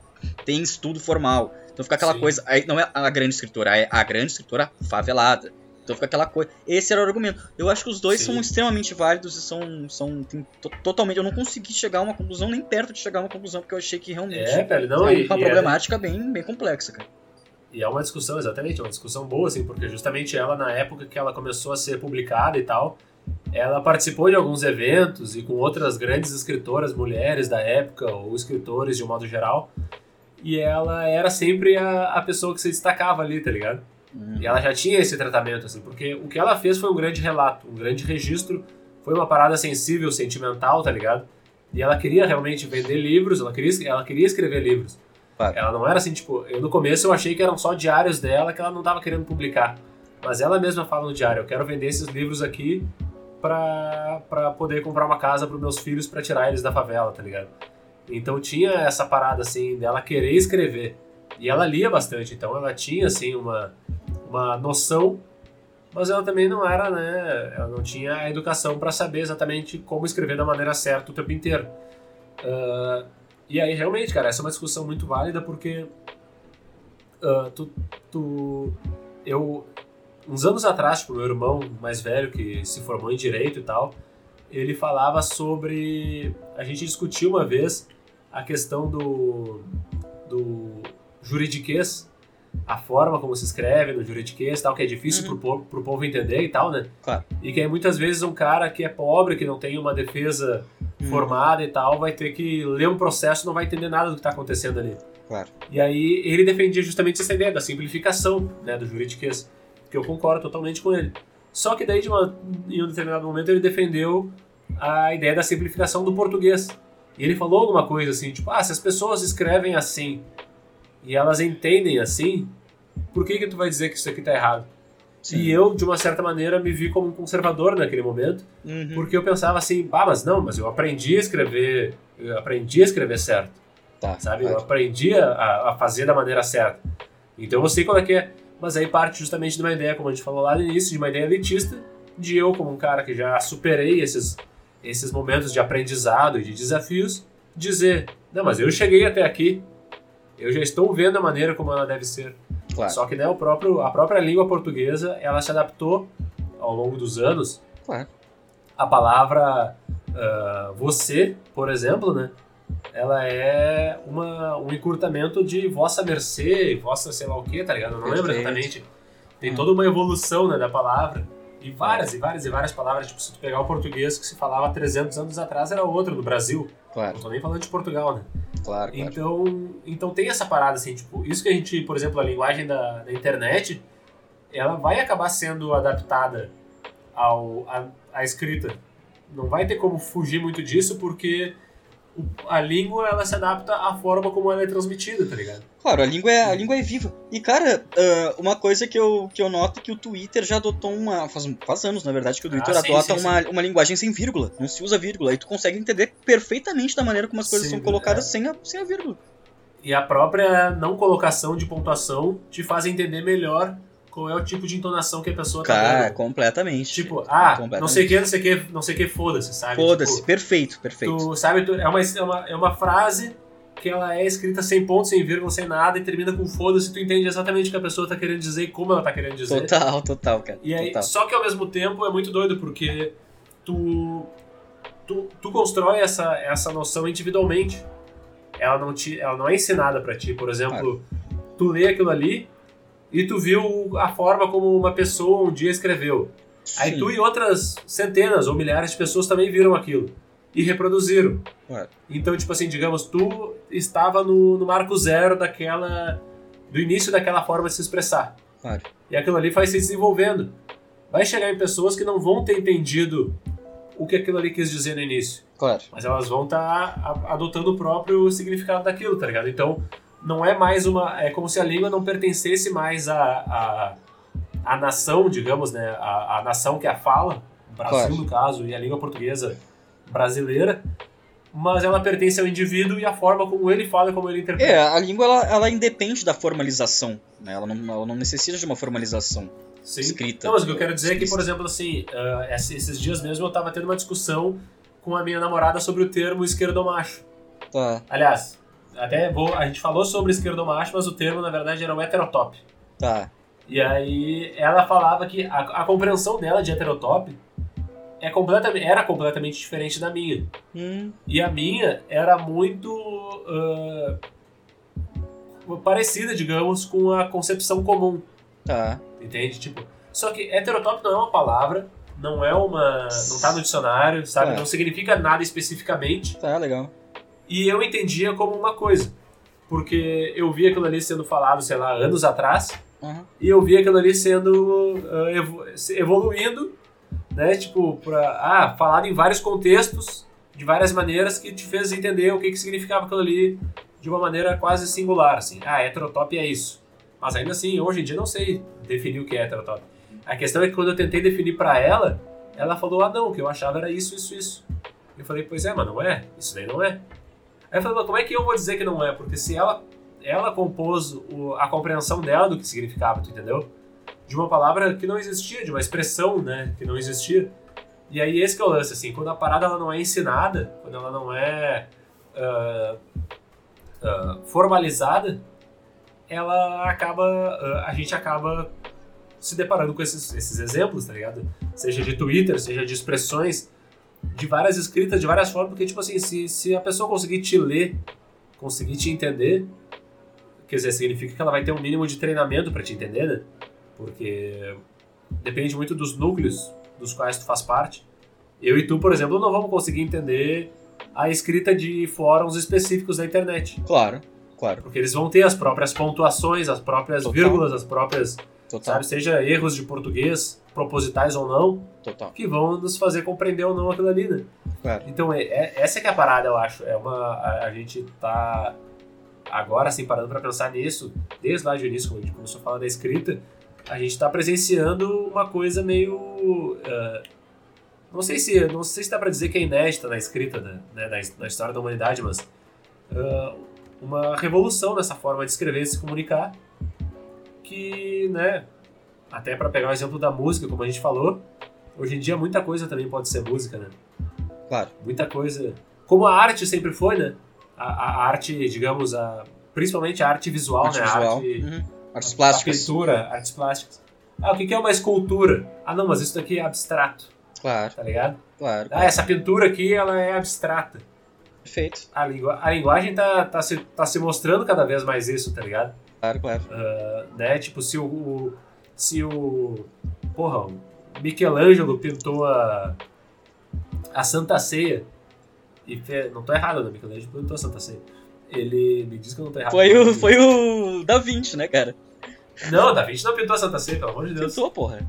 tem estudo formal. Então fica aquela Sim. coisa. Aí não é a grande escritora, é a grande escritora favelada. Então fica aquela coisa. Esse era o argumento. Eu acho que os dois são extremamente válidos e são. são totalmente. Eu não consegui chegar a uma conclusão, nem perto de chegar a uma conclusão, porque eu achei que realmente É, velho, não, é e, uma e é- problemática bem, bem complexa, cara. E é uma discussão, exatamente, é uma discussão boa, assim, porque justamente ela, na época que ela começou a ser publicada e tal, ela participou de alguns eventos e com outras grandes escritoras, mulheres da época, ou escritores de um modo geral, e ela era sempre a, a pessoa que se destacava ali, tá ligado? Hum. E ela já tinha esse tratamento, assim, porque o que ela fez foi um grande relato, um grande registro, foi uma parada sensível, sentimental, tá ligado? E ela queria realmente vender livros, ela queria, ela queria escrever livros. Claro. Ela não era assim, tipo, eu no começo eu achei que eram só diários dela que ela não tava querendo publicar. Mas ela mesma fala no diário, eu quero vender esses livros aqui pra poder comprar uma casa pros meus filhos pra tirar eles da favela, tá ligado? Então tinha essa parada, assim, dela querer escrever. E ela lia bastante, então ela tinha, assim, uma, uma noção, mas ela também não era, né? Ela não tinha a educação pra saber exatamente como escrever da maneira certa o tempo inteiro. Ah, e aí, realmente, cara, essa é uma discussão muito válida porque ah, tu, tu, eu, uns anos atrás, tipo, meu irmão mais velho, que se formou em Direito e tal, ele falava sobre... A gente discutiu uma vez a questão do, do juridiquês, a forma como se escreve no juridiquês e tal, que é difícil Uhum. pro, povo, pro povo entender e tal, né? Claro. E que aí muitas vezes um cara que é pobre, que não tem uma defesa Hum. formada e tal, vai ter que ler um processo e não vai entender nada do que está acontecendo ali. Claro. E aí ele defendia justamente essa ideia da simplificação né, do juridiquês, que eu concordo totalmente com ele. Só que daí, de uma, em um determinado momento, ele defendeu a ideia da simplificação do português. E ele falou alguma coisa assim, tipo, ah, se as pessoas escrevem assim e elas entendem assim, por que que tu vai dizer que isso aqui tá errado? Sim. E eu, de uma certa maneira, me vi como um conservador naquele momento, Uhum. porque eu pensava assim, ah, mas não, mas eu aprendi a escrever, eu aprendi a escrever certo, Tá, sabe? Eu aprendi a, a fazer da maneira certa. Então eu sei qual é que é. Mas aí parte justamente de uma ideia, como a gente falou lá no início, de uma ideia elitista, de eu como um cara que já superei esses, esses momentos de aprendizado e de desafios, dizer, não, mas eu cheguei até aqui, eu já estou vendo a maneira como ela deve ser. Claro. Só que né, o próprio, a própria língua portuguesa, ela se adaptou ao longo dos anos Claro. a palavra ah, você, por exemplo, né? Ela é uma, um encurtamento de vossa mercê, vossa sei lá o que, tá ligado? Eu não lembro Perfeito. exatamente. Tem Hum. toda uma evolução né, da palavra. E várias e várias e várias palavras. Tipo, se tu pegar o português que se falava 300 anos atrás era outro no Brasil. Claro, Não tô nem falando de Portugal, né? claro, claro. Então, então tem essa parada, assim, tipo, isso que a gente, por exemplo, a linguagem da, da internet, ela vai acabar sendo adaptada ao, à, à escrita. Não vai ter como fugir muito disso, porque a língua, ela se adapta à forma como ela é transmitida, tá ligado? Claro, a língua é, a língua é viva. E, cara, ah, uma coisa que eu, que eu noto é que o Twitter já adotou uma. Faz, faz anos, na verdade, que o Twitter Ah, sim, adota sim, uma, uma linguagem sem vírgula. Não se usa vírgula. E tu consegue entender perfeitamente da maneira como as coisas Sim, são colocadas é. sem, a, sem a vírgula. E a própria não colocação de pontuação te faz entender melhor qual é o tipo de entonação que a pessoa tá Cara, dando. completamente. Tipo, ah, Completamente. não sei o que, não sei o que, não sei o que, foda-se, sabe? Foda-se, Tipo, perfeito, perfeito. Tu sabe, tu- é, uma, é, uma, é uma frase que ela é escrita sem ponto, sem vírgula, sem nada e termina com foda-se, tu entende exatamente o que a pessoa tá querendo dizer e como ela tá querendo dizer. Total, total, cara. E aí, total. só que ao mesmo tempo é muito doido, porque tu, tu, tu constrói essa, essa noção individualmente. Ela não, te, ela não é ensinada pra ti. Por exemplo, tu lê aquilo ali e tu viu a forma como uma pessoa um dia escreveu. Aí Sim. tu e outras centenas ou milhares de pessoas também viram aquilo e reproduziram. Claro. Então, tipo assim, digamos, tu estava no, no marco zero daquela. do início daquela forma de se expressar. Claro. E aquilo ali vai se desenvolvendo. Vai chegar em pessoas que não vão ter entendido o que aquilo ali quis dizer no início. Claro. Mas elas vão estar adotando o próprio significado daquilo, tá ligado? Então, não é mais uma. É como se a língua não pertencesse mais à, à, à nação, digamos, né? A, nação que a fala, o Brasil Claro. no caso, e a língua portuguesa brasileira, mas ela pertence ao indivíduo e a forma como ele fala e como ele interpreta. É, a língua ela, ela independe da formalização, né? Ela não, ela não necessita de uma formalização Sim. escrita. Não, mas o que eu quero dizer é que, por exemplo, assim, esse- esses dias mesmo eu tava tendo uma discussão com a minha namorada sobre o termo esquerdomacho. Tá, Aliás, até vou, a gente falou sobre esquerdomacho, mas o termo, na verdade, era o heterotop. tá. E aí ela falava que a, a compreensão dela de heterotop é completamente, era completamente diferente da minha. Hum, E a minha era muito ah, parecida, digamos, com a concepção comum. tá. Entende? Tipo, só que heterotop não é uma palavra, não é uma. não tá no dicionário, sabe? É. Não significa nada especificamente. Tá, legal. E eu entendia como uma coisa. Porque eu via aquilo ali sendo falado, sei lá, anos atrás, Uhum. e eu via aquilo ali sendo. se- evoluindo, né? Tipo, pra. Ah, falado em vários contextos, de várias maneiras, que te fez entender o que, que significava aquilo ali de uma maneira quase singular, assim. Ah, heterotop é isso. Mas ainda assim, hoje em dia não sei definir o que é heterotop. A questão é que quando eu tentei definir pra ela, ela falou, ah não, o que eu achava era isso, isso, isso. Eu falei, pois é, mas não é, isso daí não é. Aí eu falei, como é que eu vou dizer que não é? Porque se ela, ela compôs o- a compreensão dela do que significava, tu entendeu? De uma palavra que não existia, de uma expressão, né, que não existia. E aí esse que é o lance, assim, quando a parada ela não é ensinada, quando ela não é ah, ah, formalizada, ela acaba, ah, a gente acaba se deparando com esses, esses exemplos, tá ligado? Seja de Twitter, seja de expressões, de várias escritas, de várias formas, porque, tipo assim, se, se a pessoa conseguir te ler, conseguir te entender, quer dizer, significa que ela vai ter um mínimo de treinamento pra te entender, né? Porque depende muito dos núcleos dos quais tu faz parte. Eu e tu, por exemplo, não vamos conseguir entender a escrita de fóruns específicos da internet. Claro, claro. Porque eles vão ter as próprias pontuações, as próprias Total. vírgulas, as próprias, Total, sabe, seja erros de português, propositais ou não, total. que vão nos fazer compreender ou não aquilo ali, né? Claro. Então, é, é- essa é que é a parada, eu acho. É uma, a, a gente tá agora, assim, parando pra pensar nisso, desde lá de início, quando a gente começou a falar da escrita, a gente tá presenciando uma coisa meio... ah, não sei se não sei se dá pra dizer que é inédita na escrita, né, né, na, na história da humanidade, mas ah, uma revolução nessa forma de escrever e se comunicar que, né, até pra pegar o exemplo da música, como a gente falou, hoje em dia muita coisa também pode ser música, né? Claro. muita coisa. Como a arte sempre foi, né? A, a arte, digamos, a, principalmente a arte visual, Arte né? visual. A arte, Uhum. Artes a plásticas. pintura, artes plásticas. Ah, o que é uma escultura? Ah, não, mas isso daqui é abstrato, Claro, tá ligado? claro. Ah, essa pintura aqui, ela é abstrata. Perfeito. A, lingu a linguagem tá, tá, se, tá se mostrando cada vez mais isso, tá ligado? Claro, claro. Ah, né? Tipo, se o, o- se o porra, o Michelangelo pintou a a Santa Ceia e fe- não tô errado, né? Michelangelo pintou a Santa Ceia. Ele me diz que eu não tô errado. Foi o, foi o Da Vinci, né, cara? Não, Da Vinci não pintou a Santa Ceia, pelo amor de Deus. Pintou, porra.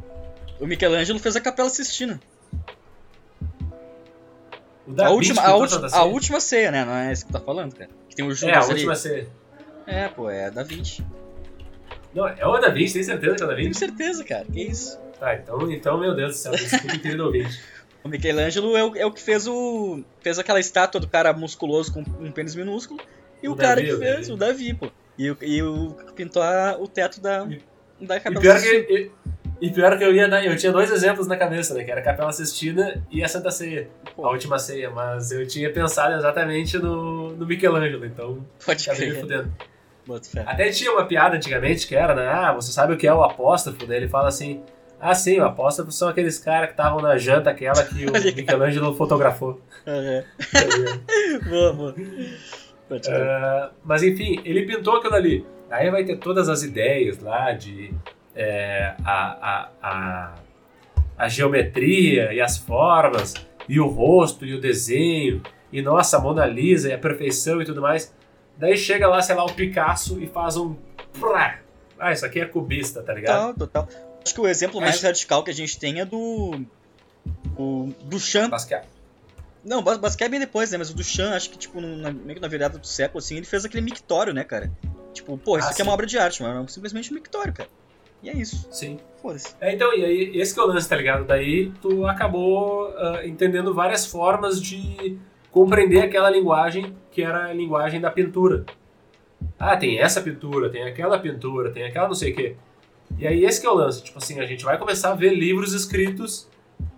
O Michelangelo fez a Capela Sistina. A última, a, Santa a Ceia. última ceia, né? Não é isso que tu tá falando, cara. Que tem o Judas É, a ali. última ceia. É, pô, é Da Vinci. Não, é o Da Vinci, tem certeza que é o Da Tenho Vinci? certeza, cara. Que isso? Tá, então, então, meu Deus do céu, desculpa, querido ouvinte. O Michelangelo é o, é o que fez o. fez aquela estátua do cara musculoso com um pênis minúsculo. E o, O cara Davi, que o fez, Davi. o Davi, pô. E, o- e o que pintou a- o teto da, da E Capela pior que Sistina. ele, E pior que eu ia eu tinha dois exemplos na cabeça, né? Que era a Capela Sistina e a Santa Ceia, Pô. a última ceia, mas eu tinha pensado exatamente no, no Michelangelo, então Pode crer. fudendo. Até tinha uma piada antigamente que era, né? Ah, você sabe o que é o apóstrofo? Daí ele fala assim: Ah, sim, o apóstrofo são aqueles caras que estavam na janta aquela que o Michelangelo fotografou. Ligado? boa, boa. Ah, mas enfim, ele pintou aquilo ali. Aí vai ter todas as ideias lá de é, a, a, a, a geometria e as formas, e o rosto e o desenho, e nossa, a Mona Lisa e a perfeição e tudo mais. Daí chega lá, sei lá, o Picasso e faz um. Ah, isso aqui é cubista, tá ligado? Total, total. Acho que o exemplo mais Acho- radical que a gente tem é do. O Duchamp. Basquiat. Não, Bas- Basquiat é bem depois, né? Mas o Duchamp, acho que, tipo, na- meio que na virada do século, assim, ele fez aquele mictório, né, cara? Tipo, pô, isso Ah, aqui é sim. uma obra de arte, mas é simplesmente um mictório, cara. E é isso. Sim. Foda-se. É, então, e aí, esse que é o lance, tá ligado? Daí tu acabou ah, entendendo várias formas de compreender aquela linguagem que era a linguagem da pintura. Ah, tem essa pintura, tem aquela pintura, tem aquela não sei o quê. E aí esse que é o lance, tipo assim, a gente vai começar a ver livros escritos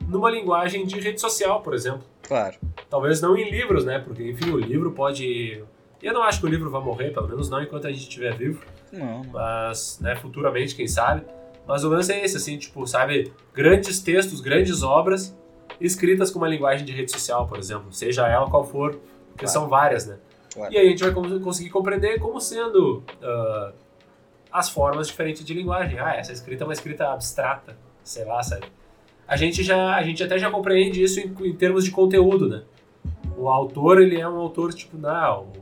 numa linguagem de rede social, por exemplo. Claro. Talvez não em livros, né? Porque, enfim, o livro pode... Eu não acho que o livro vai morrer, pelo menos não enquanto a gente estiver vivo Não, não. mas, né, futuramente, quem sabe. Mas o lance é esse, assim, tipo, sabe, grandes textos, grandes obras escritas com uma linguagem de rede social, por exemplo, seja ela qual for, porque Claro. são várias, né? Claro. E aí a gente vai cons- conseguir compreender como sendo ah, as formas diferentes de linguagem. Ah, essa escrita é uma escrita abstrata, sei lá, sabe? A gente já, a gente até já compreende isso em, em termos de conteúdo, né? O autor, ele é um autor, tipo, não,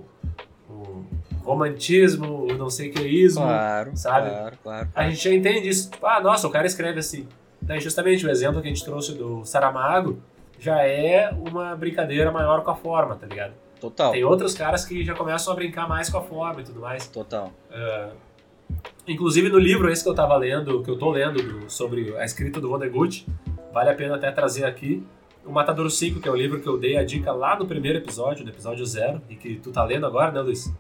o, o romantismo, o não sei o que ismo, Claro, sabe? claro, claro. a gente já entende isso. Tipo, ah, nossa, o cara escreve assim. Daí, justamente, o exemplo que a gente trouxe do Saramago já é uma brincadeira maior com a forma, tá ligado? Total. Tem outros caras que já começam a brincar mais com a forma e tudo mais. Total. Inclusive, no livro esse que eu tava lendo, que eu tô lendo do- sobre a escrita do Vonnegut, vale a pena até trazer aqui o Matadouro 5, que é o livro que eu dei a dica lá no primeiro episódio, no episódio zero, e que tu tá lendo agora, né, Luiz?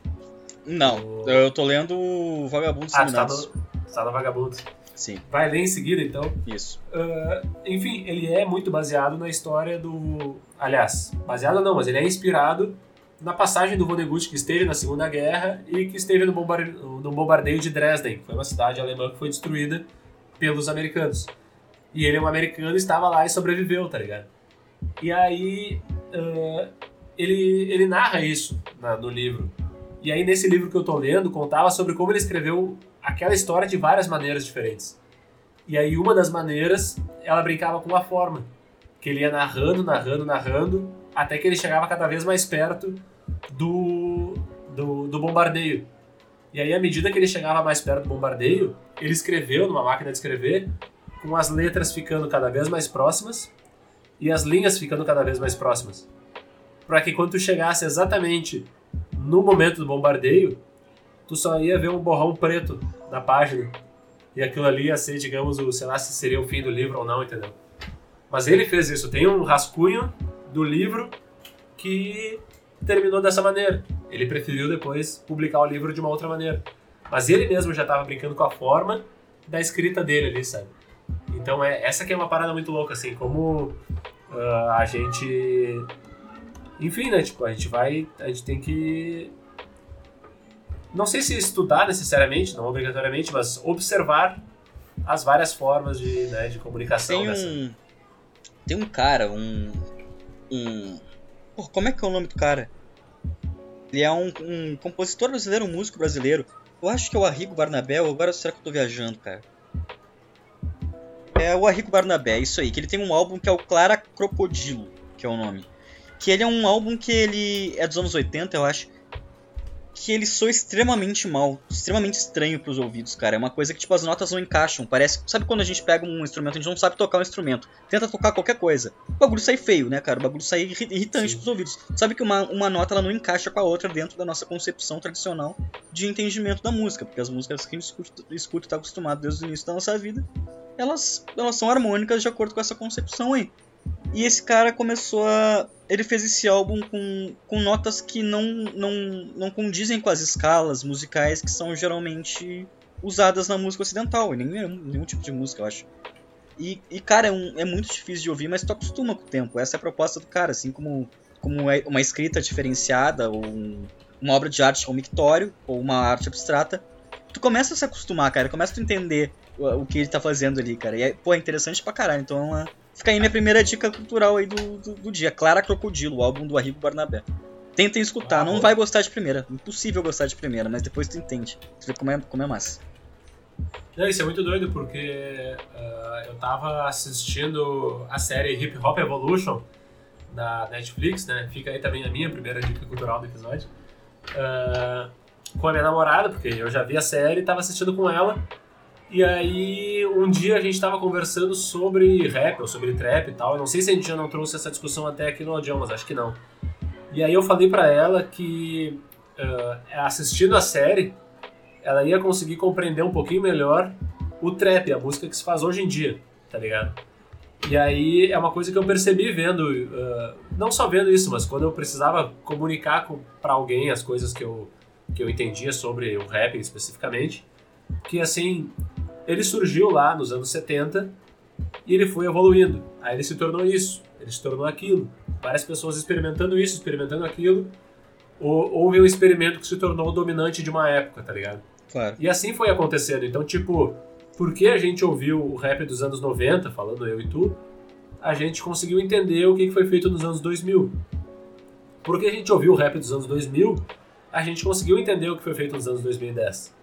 Não, O- eu tô lendo o Vagabundo Ah, tá Iluminados. no, tu tá no Vagabundo. Sim, Vai ler em seguida, então. isso. Ah, enfim, ele é muito baseado na história do. Aliás, baseado não, mas ele é inspirado na passagem do Vonnegut que esteve na Segunda Guerra e que esteve no, no bombardeio de Dresden, que foi uma cidade alemã que foi destruída pelos americanos. E ele é um americano e estava lá e sobreviveu, tá ligado? E aí ah, ele, ele narra isso na- no livro. E aí nesse livro que eu tô lendo contava sobre como ele escreveu aquela história de várias maneiras diferentes. E aí uma das maneiras, ela brincava com a forma. Que ele ia narrando, narrando, narrando, até que ele chegava cada vez mais perto do, do, do bombardeio. E aí, à medida que ele chegava mais perto do bombardeio, ele escreveu numa máquina de escrever, com as letras ficando cada vez mais próximas e as linhas ficando cada vez mais próximas. Para que quando tu chegasse exatamente no momento do bombardeio, tu só ia ver um borrão preto na página. E aquilo ali ia ser, digamos, o, sei lá se seria o fim do livro ou não, entendeu? Mas ele fez isso. Tem um rascunho do livro que terminou dessa maneira. Ele preferiu depois publicar o livro de uma outra maneira. Mas ele mesmo já estava brincando com a forma da escrita dele ali, sabe? Então é essa que é uma parada muito louca, assim, como ah, a gente. Enfim, né? Tipo, a gente vai. A gente tem que. Não sei se estudar necessariamente, não obrigatoriamente, mas observar as várias formas de, né, de comunicação Tem dessa. um. Tem um cara, um. Um. Pô, como é que é o nome do cara? Ele é um, um compositor brasileiro, um músico brasileiro. Eu acho que é o Arrigo Barnabé, ou agora será que eu tô viajando, cara? É o Arrigo Barnabé, isso aí, que ele tem um álbum que é o Clara Crocodilo, que é o nome. Que ele é um álbum que ele é dos anos 80, eu acho. Que ele soa extremamente mal, extremamente estranho pros ouvidos, cara. É uma coisa que, tipo, as notas não encaixam. Parece. Sabe quando a gente pega um instrumento, a gente não sabe tocar um instrumento, tenta tocar qualquer coisa. O bagulho sai feio, né, cara? O bagulho sai irri- irritante Sim. pros ouvidos. Sabe que uma, uma nota ela não encaixa com a outra dentro da nossa concepção tradicional de entendimento da música, porque as músicas que a gente escuta, escuta e tá acostumado desde o início da nossa vida, elas, elas são harmônicas de acordo com essa concepção aí. E esse cara começou a. Ele fez esse álbum com, com notas que não, não, não condizem com as escalas musicais que são geralmente usadas na música ocidental, em nenhum, nenhum tipo de música, eu acho. E, e cara, é, um, é, muito difícil de ouvir, mas tu acostuma com o tempo. Essa é a proposta do cara, assim como, como é uma escrita diferenciada, ou um, uma obra de arte mictório, ou uma arte abstrata. Tu começa a se acostumar, cara, começa a entender o, o, que ele tá fazendo ali, cara. E é, pô, é interessante pra caralho. Então, é, fica aí minha primeira dica cultural aí do, do, do dia. Clara Crocodilo, o álbum do Arrigo Barnabé. Tentem escutar, ah, não vai gostar de primeira. Impossível gostar de primeira, mas depois tu entende. Tu vê como é, como é massa. Não, isso é muito doido porque uh, eu tava assistindo a série Hip Hop Evolution da Netflix, né? Fica aí também a minha primeira dica cultural do episódio. Uh, com a minha namorada, porque eu já vi a série e tava assistindo com ela. E aí, um dia a gente tava conversando sobre rap ou sobre trap e tal. Eu não sei se a gente já não trouxe essa discussão até aqui no Audião, mas acho que não. E aí eu falei para ela que uh, assistindo a série, ela ia conseguir compreender um pouquinho melhor o trap, a música que se faz hoje em dia, tá ligado? E aí é uma coisa que eu percebi vendo, uh, não só vendo isso, mas quando eu precisava comunicar para alguém as coisas que eu, que eu entendia sobre o rap especificamente, que assim, ele surgiu lá nos anos 70 e ele foi evoluindo. Aí ele se tornou isso, ele se tornou aquilo. Várias pessoas experimentando isso, experimentando aquilo. Houve um experimento que se tornou dominante de uma época, tá ligado? Claro. E assim foi acontecendo. Então, tipo, porque a gente ouviu o rap dos anos 90, falando eu e tu, a gente conseguiu entender o que foi feito nos anos 2000. Porque a gente ouviu o rap dos anos 2000, a gente conseguiu entender o que foi feito nos anos 2010.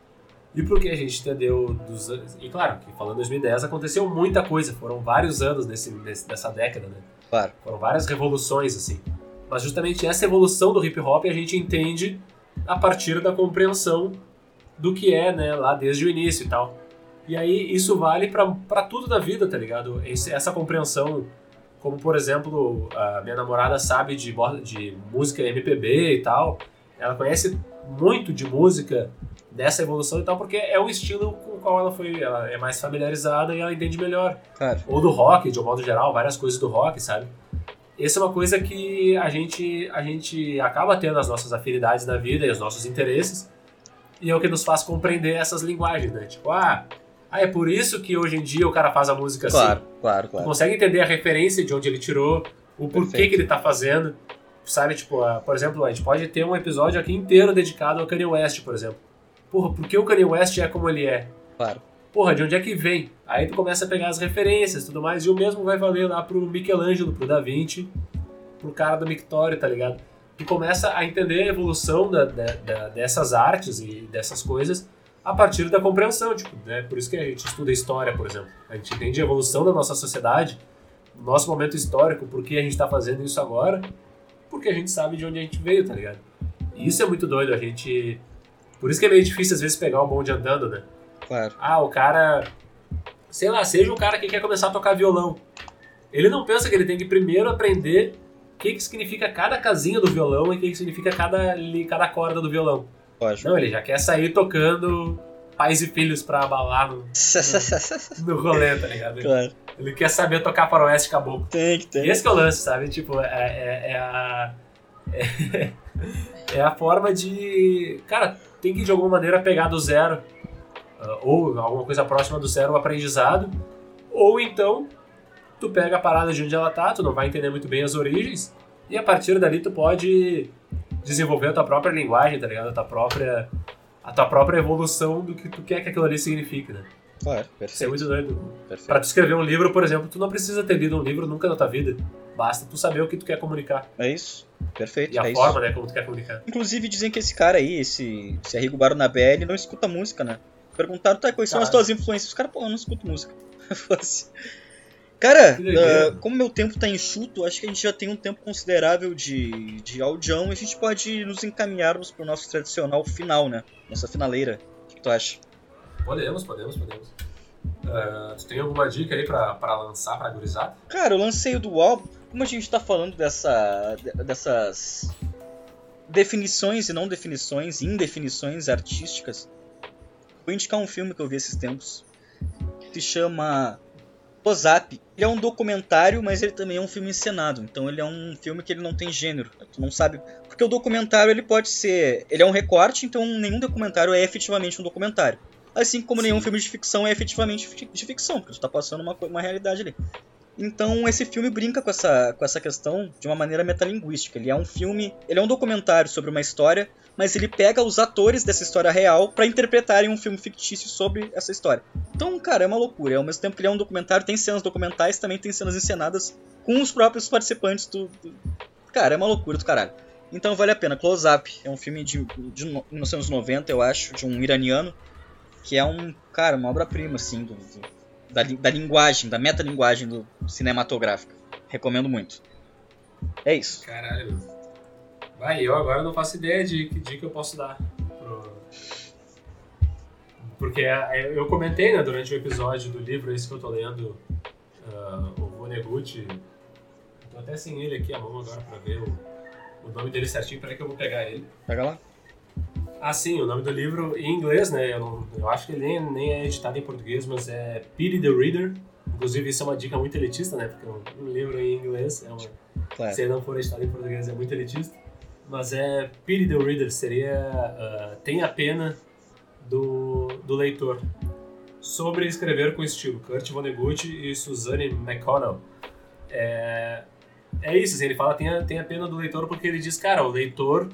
E porque a gente entendeu dos anos. E claro, que falando 2010 aconteceu muita coisa, foram vários anos nesse, nesse, nessa década, né? Claro. Foram várias revoluções, assim. Mas justamente essa evolução do hip hop a gente entende a partir da compreensão do que é, né, lá desde o início e tal. E aí isso vale para tudo da vida, tá ligado? Esse, essa compreensão, como por exemplo, a minha namorada sabe de, de música MPB e tal, ela conhece muito de música dessa evolução e tal, porque é o estilo com o qual ela foi, ela é mais familiarizada e ela entende melhor. Claro. Ou do rock, de um modo geral, várias coisas do rock, sabe? Essa é uma coisa que a gente, a gente acaba tendo as nossas afinidades na vida e os nossos interesses, e é o que nos faz compreender essas linguagens, né? Tipo, ah, ah, é por isso que hoje em dia o cara faz a música claro, assim. Claro, claro, Tu consegue entender a referência de onde ele tirou, o porquê Perfeito. que ele tá fazendo. Sabe, tipo, uh, por exemplo, a gente pode ter um episódio aqui inteiro dedicado ao Kanye West, por exemplo. Porra, por que o Kanye West é como ele é? Claro. Porra, de onde é que vem? Aí tu começa a pegar as referências e tudo mais, e o mesmo vai valer lá pro Michelangelo, pro Da Vinci, pro cara do Mictório, tá ligado? tu começa a entender a evolução da, da, da, dessas artes e dessas coisas a partir da compreensão, tipo, né? Por isso que a gente estuda história, por exemplo. A gente entende a evolução da nossa sociedade, nosso momento histórico, por que a gente está fazendo isso agora, porque a gente sabe de onde a gente veio, tá ligado? E isso é muito doido, a gente... Por isso que é meio difícil às vezes pegar o bonde andando, né? Claro. Ah, o cara... Sei lá, seja o cara que quer começar a tocar violão. Ele não pensa que ele tem que primeiro aprender que, que significa cada casinha do violão e o que, que significa cada, cada corda do violão. Lógico. Não, ele já quer sair tocando pais e filhos pra abalar no, no, no rolê, tá ligado? Claro. Ele quer saber tocar para o oeste caboclo. Tem que ter. Esse que é o lance, sabe? Tipo, é, é, é a. É, é, a forma de. Cara, tem que de alguma maneira pegar do zero, uh, ou alguma coisa próxima do zero, o aprendizado, ou então tu pega a parada de onde ela tá, tu não vai entender muito bem as origens, e a partir dali tu pode desenvolver a tua própria linguagem, tá ligado? A tua própria, a tua própria evolução do que tu quer que aquilo ali signifique, né? Claro, perfeito. Isso é muito doido. Perfeito. Pra tu escrever um livro, por exemplo, tu não precisa ter lido um livro nunca na tua vida. Basta tu saber o que tu quer comunicar. É isso. Perfeito. E a é forma, isso. né, como tu quer comunicar. Inclusive dizem que esse cara aí, esse, esse Arrigo Barnabé, ele não escuta música, né? Perguntaram, tá, quais são as tuas influências? Os caras, pô, eu não escuto música. Assim. Cara, uh, como meu tempo tá enxuto, acho que a gente já tem um tempo considerável de, de audião e a gente pode nos encaminharmos pro nosso tradicional final, né? Nossa finaleira. O que, tu acha? Podemos, podemos, podemos. Uh, tu tem alguma dica aí pra, pra lançar pra gurizada? Cara, eu lancei o do álbum. Como a gente tá falando dessa, dessas definições e não definições, indefinições artísticas, vou indicar um filme que eu vi esses tempos. Que se chama Ozap, ele é um documentário, mas ele também é um filme encenado. Então ele é um filme que ele não tem gênero. Tu não sabe. Porque o documentário ele pode ser. Ele é um recorte, então nenhum documentário é efetivamente um documentário. Assim como Sim. nenhum filme de ficção é efetivamente de ficção, porque tu tá passando uma, uma realidade ali. Então esse filme brinca com essa, com essa questão de uma maneira metalinguística. Ele é um filme, ele é um documentário sobre uma história, mas ele pega os atores dessa história real para interpretarem um filme fictício sobre essa história. Então, cara, é uma loucura. Ao mesmo tempo que ele é um documentário, tem cenas documentais, também tem cenas encenadas com os próprios participantes do, do... Cara, é uma loucura do caralho. Então vale a pena. Close Up é um filme de, de 1990, eu acho, de um iraniano, que é um, cara, uma obra-prima, assim, do, do da, da linguagem, da metalinguagem do cinematográfico. Recomendo muito. É isso. Caralho. Vai, eu agora não faço ideia de que dica eu posso dar. Pro... Porque é, eu comentei, né, durante o episódio do livro esse que eu tô lendo, uh, o Vonnegut. Tô até sem ele aqui à mão agora pra ver o, o nome dele certinho. Peraí que eu vou pegar ele. Pega lá. Ah, sim, o nome do livro em inglês, né? Eu, não, eu acho que ele nem, nem, é editado em português, mas é Pity the Reader. Inclusive, isso é uma dica muito elitista, né? Porque um, livro em inglês, é uma, claro. se ele não for editado em português, é muito elitista. Mas é Pity the Reader, seria uh, Tenha Pena do, do Leitor. Sobre escrever com estilo, Kurt Vonnegut e Suzanne McConnell. É, é isso, assim, ele fala tenha, tenha pena do leitor porque ele diz, cara, o leitor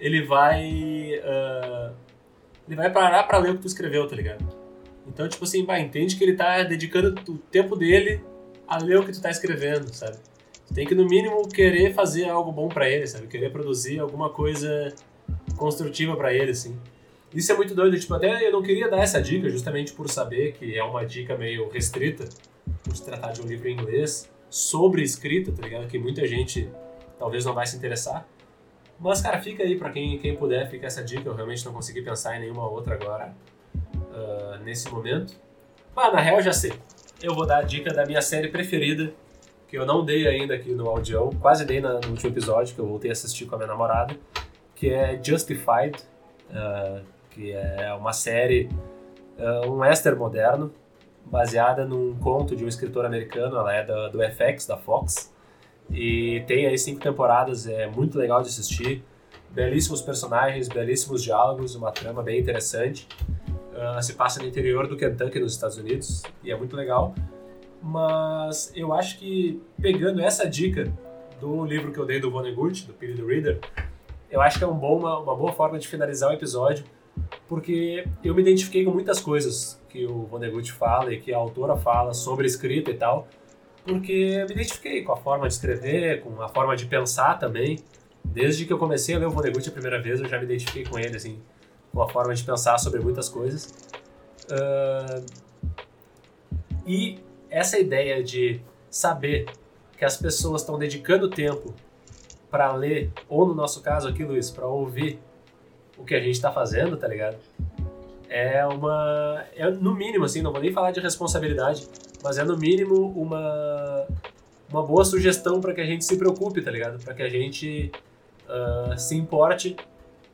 ele vai. Uh, ele vai parar pra ler o que tu escreveu, tá ligado? Então, tipo assim, vai, entende que ele tá dedicando o tempo dele a ler o que tu tá escrevendo, sabe? Tu tem que, no mínimo, querer fazer algo bom para ele, sabe? Querer produzir alguma coisa construtiva para ele, assim. Isso é muito doido, tipo, até eu não queria dar essa dica justamente por saber que é uma dica meio restrita, por se tratar de um livro em inglês, sobre escrita, tá ligado? Que muita gente talvez não vai se interessar. Mas, cara, fica aí para quem, quem puder, fica essa dica. Eu realmente não consegui pensar em nenhuma outra agora, uh, nesse momento. Mas, na real, já sei. Eu vou dar a dica da minha série preferida, que eu não dei ainda aqui no audião. Quase dei no último episódio, que eu voltei a assistir com a minha namorada, que é Justified, uh, que é uma série, uh, um western moderno, baseada num conto de um escritor americano. Ela é do, do FX, da Fox. E tem aí cinco temporadas, é muito legal de assistir. Belíssimos personagens, belíssimos diálogos, uma trama bem interessante. Uh, se passa no interior do Kentucky, nos Estados Unidos, e é muito legal. Mas eu acho que, pegando essa dica do livro que eu dei do Vonnegut, do the Reader, eu acho que é um bom, uma, uma boa forma de finalizar o episódio, porque eu me identifiquei com muitas coisas que o Vonnegut fala e que a autora fala sobre escrita e tal, porque eu me identifiquei com a forma de escrever, com a forma de pensar também. Desde que eu comecei a ler o Vonnegut a primeira vez, eu já me identifiquei com ele, assim, com a forma de pensar sobre muitas coisas. Uh, e essa ideia de saber que as pessoas estão dedicando tempo para ler, ou no nosso caso aqui, Luiz, para ouvir o que a gente está fazendo, tá ligado? É uma. É, no mínimo, assim, não vou nem falar de responsabilidade, mas é no mínimo uma, uma boa sugestão para que a gente se preocupe, tá ligado? Para que a gente uh, se importe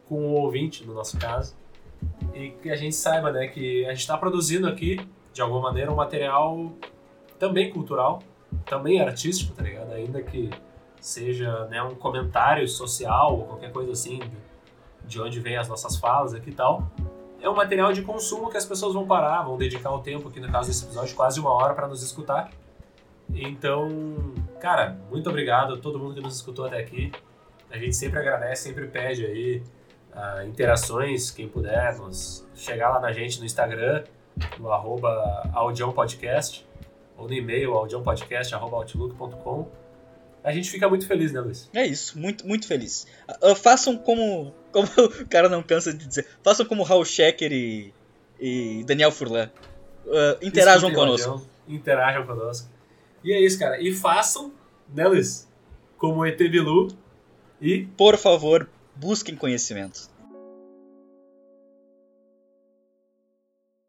com o ouvinte, no nosso caso, e que a gente saiba, né, que a gente está produzindo aqui, de alguma maneira, um material também cultural, também artístico, tá ligado? Ainda que seja né, um comentário social ou qualquer coisa assim, de onde vem as nossas falas aqui e tal, é um material de consumo que as pessoas vão parar, vão dedicar o tempo, aqui no caso desse episódio, quase uma hora para nos escutar. Então, cara, muito obrigado a todo mundo que nos escutou até aqui. A gente sempre agradece, sempre pede aí uh, interações, quem puder, nos chegar lá na gente no Instagram, no arroba ou no e-mail audionpodcast.outlook.com a gente fica muito feliz, né, Luiz? É isso, muito, muito feliz. Uh, façam como, como o cara não cansa de dizer, façam como Raul Schecker e, e Daniel Furlan. Uh, interajam conosco. interajam conosco. E é isso, cara. E façam, né, Luiz? Como o ET Bilu e... Por favor, busquem conhecimento.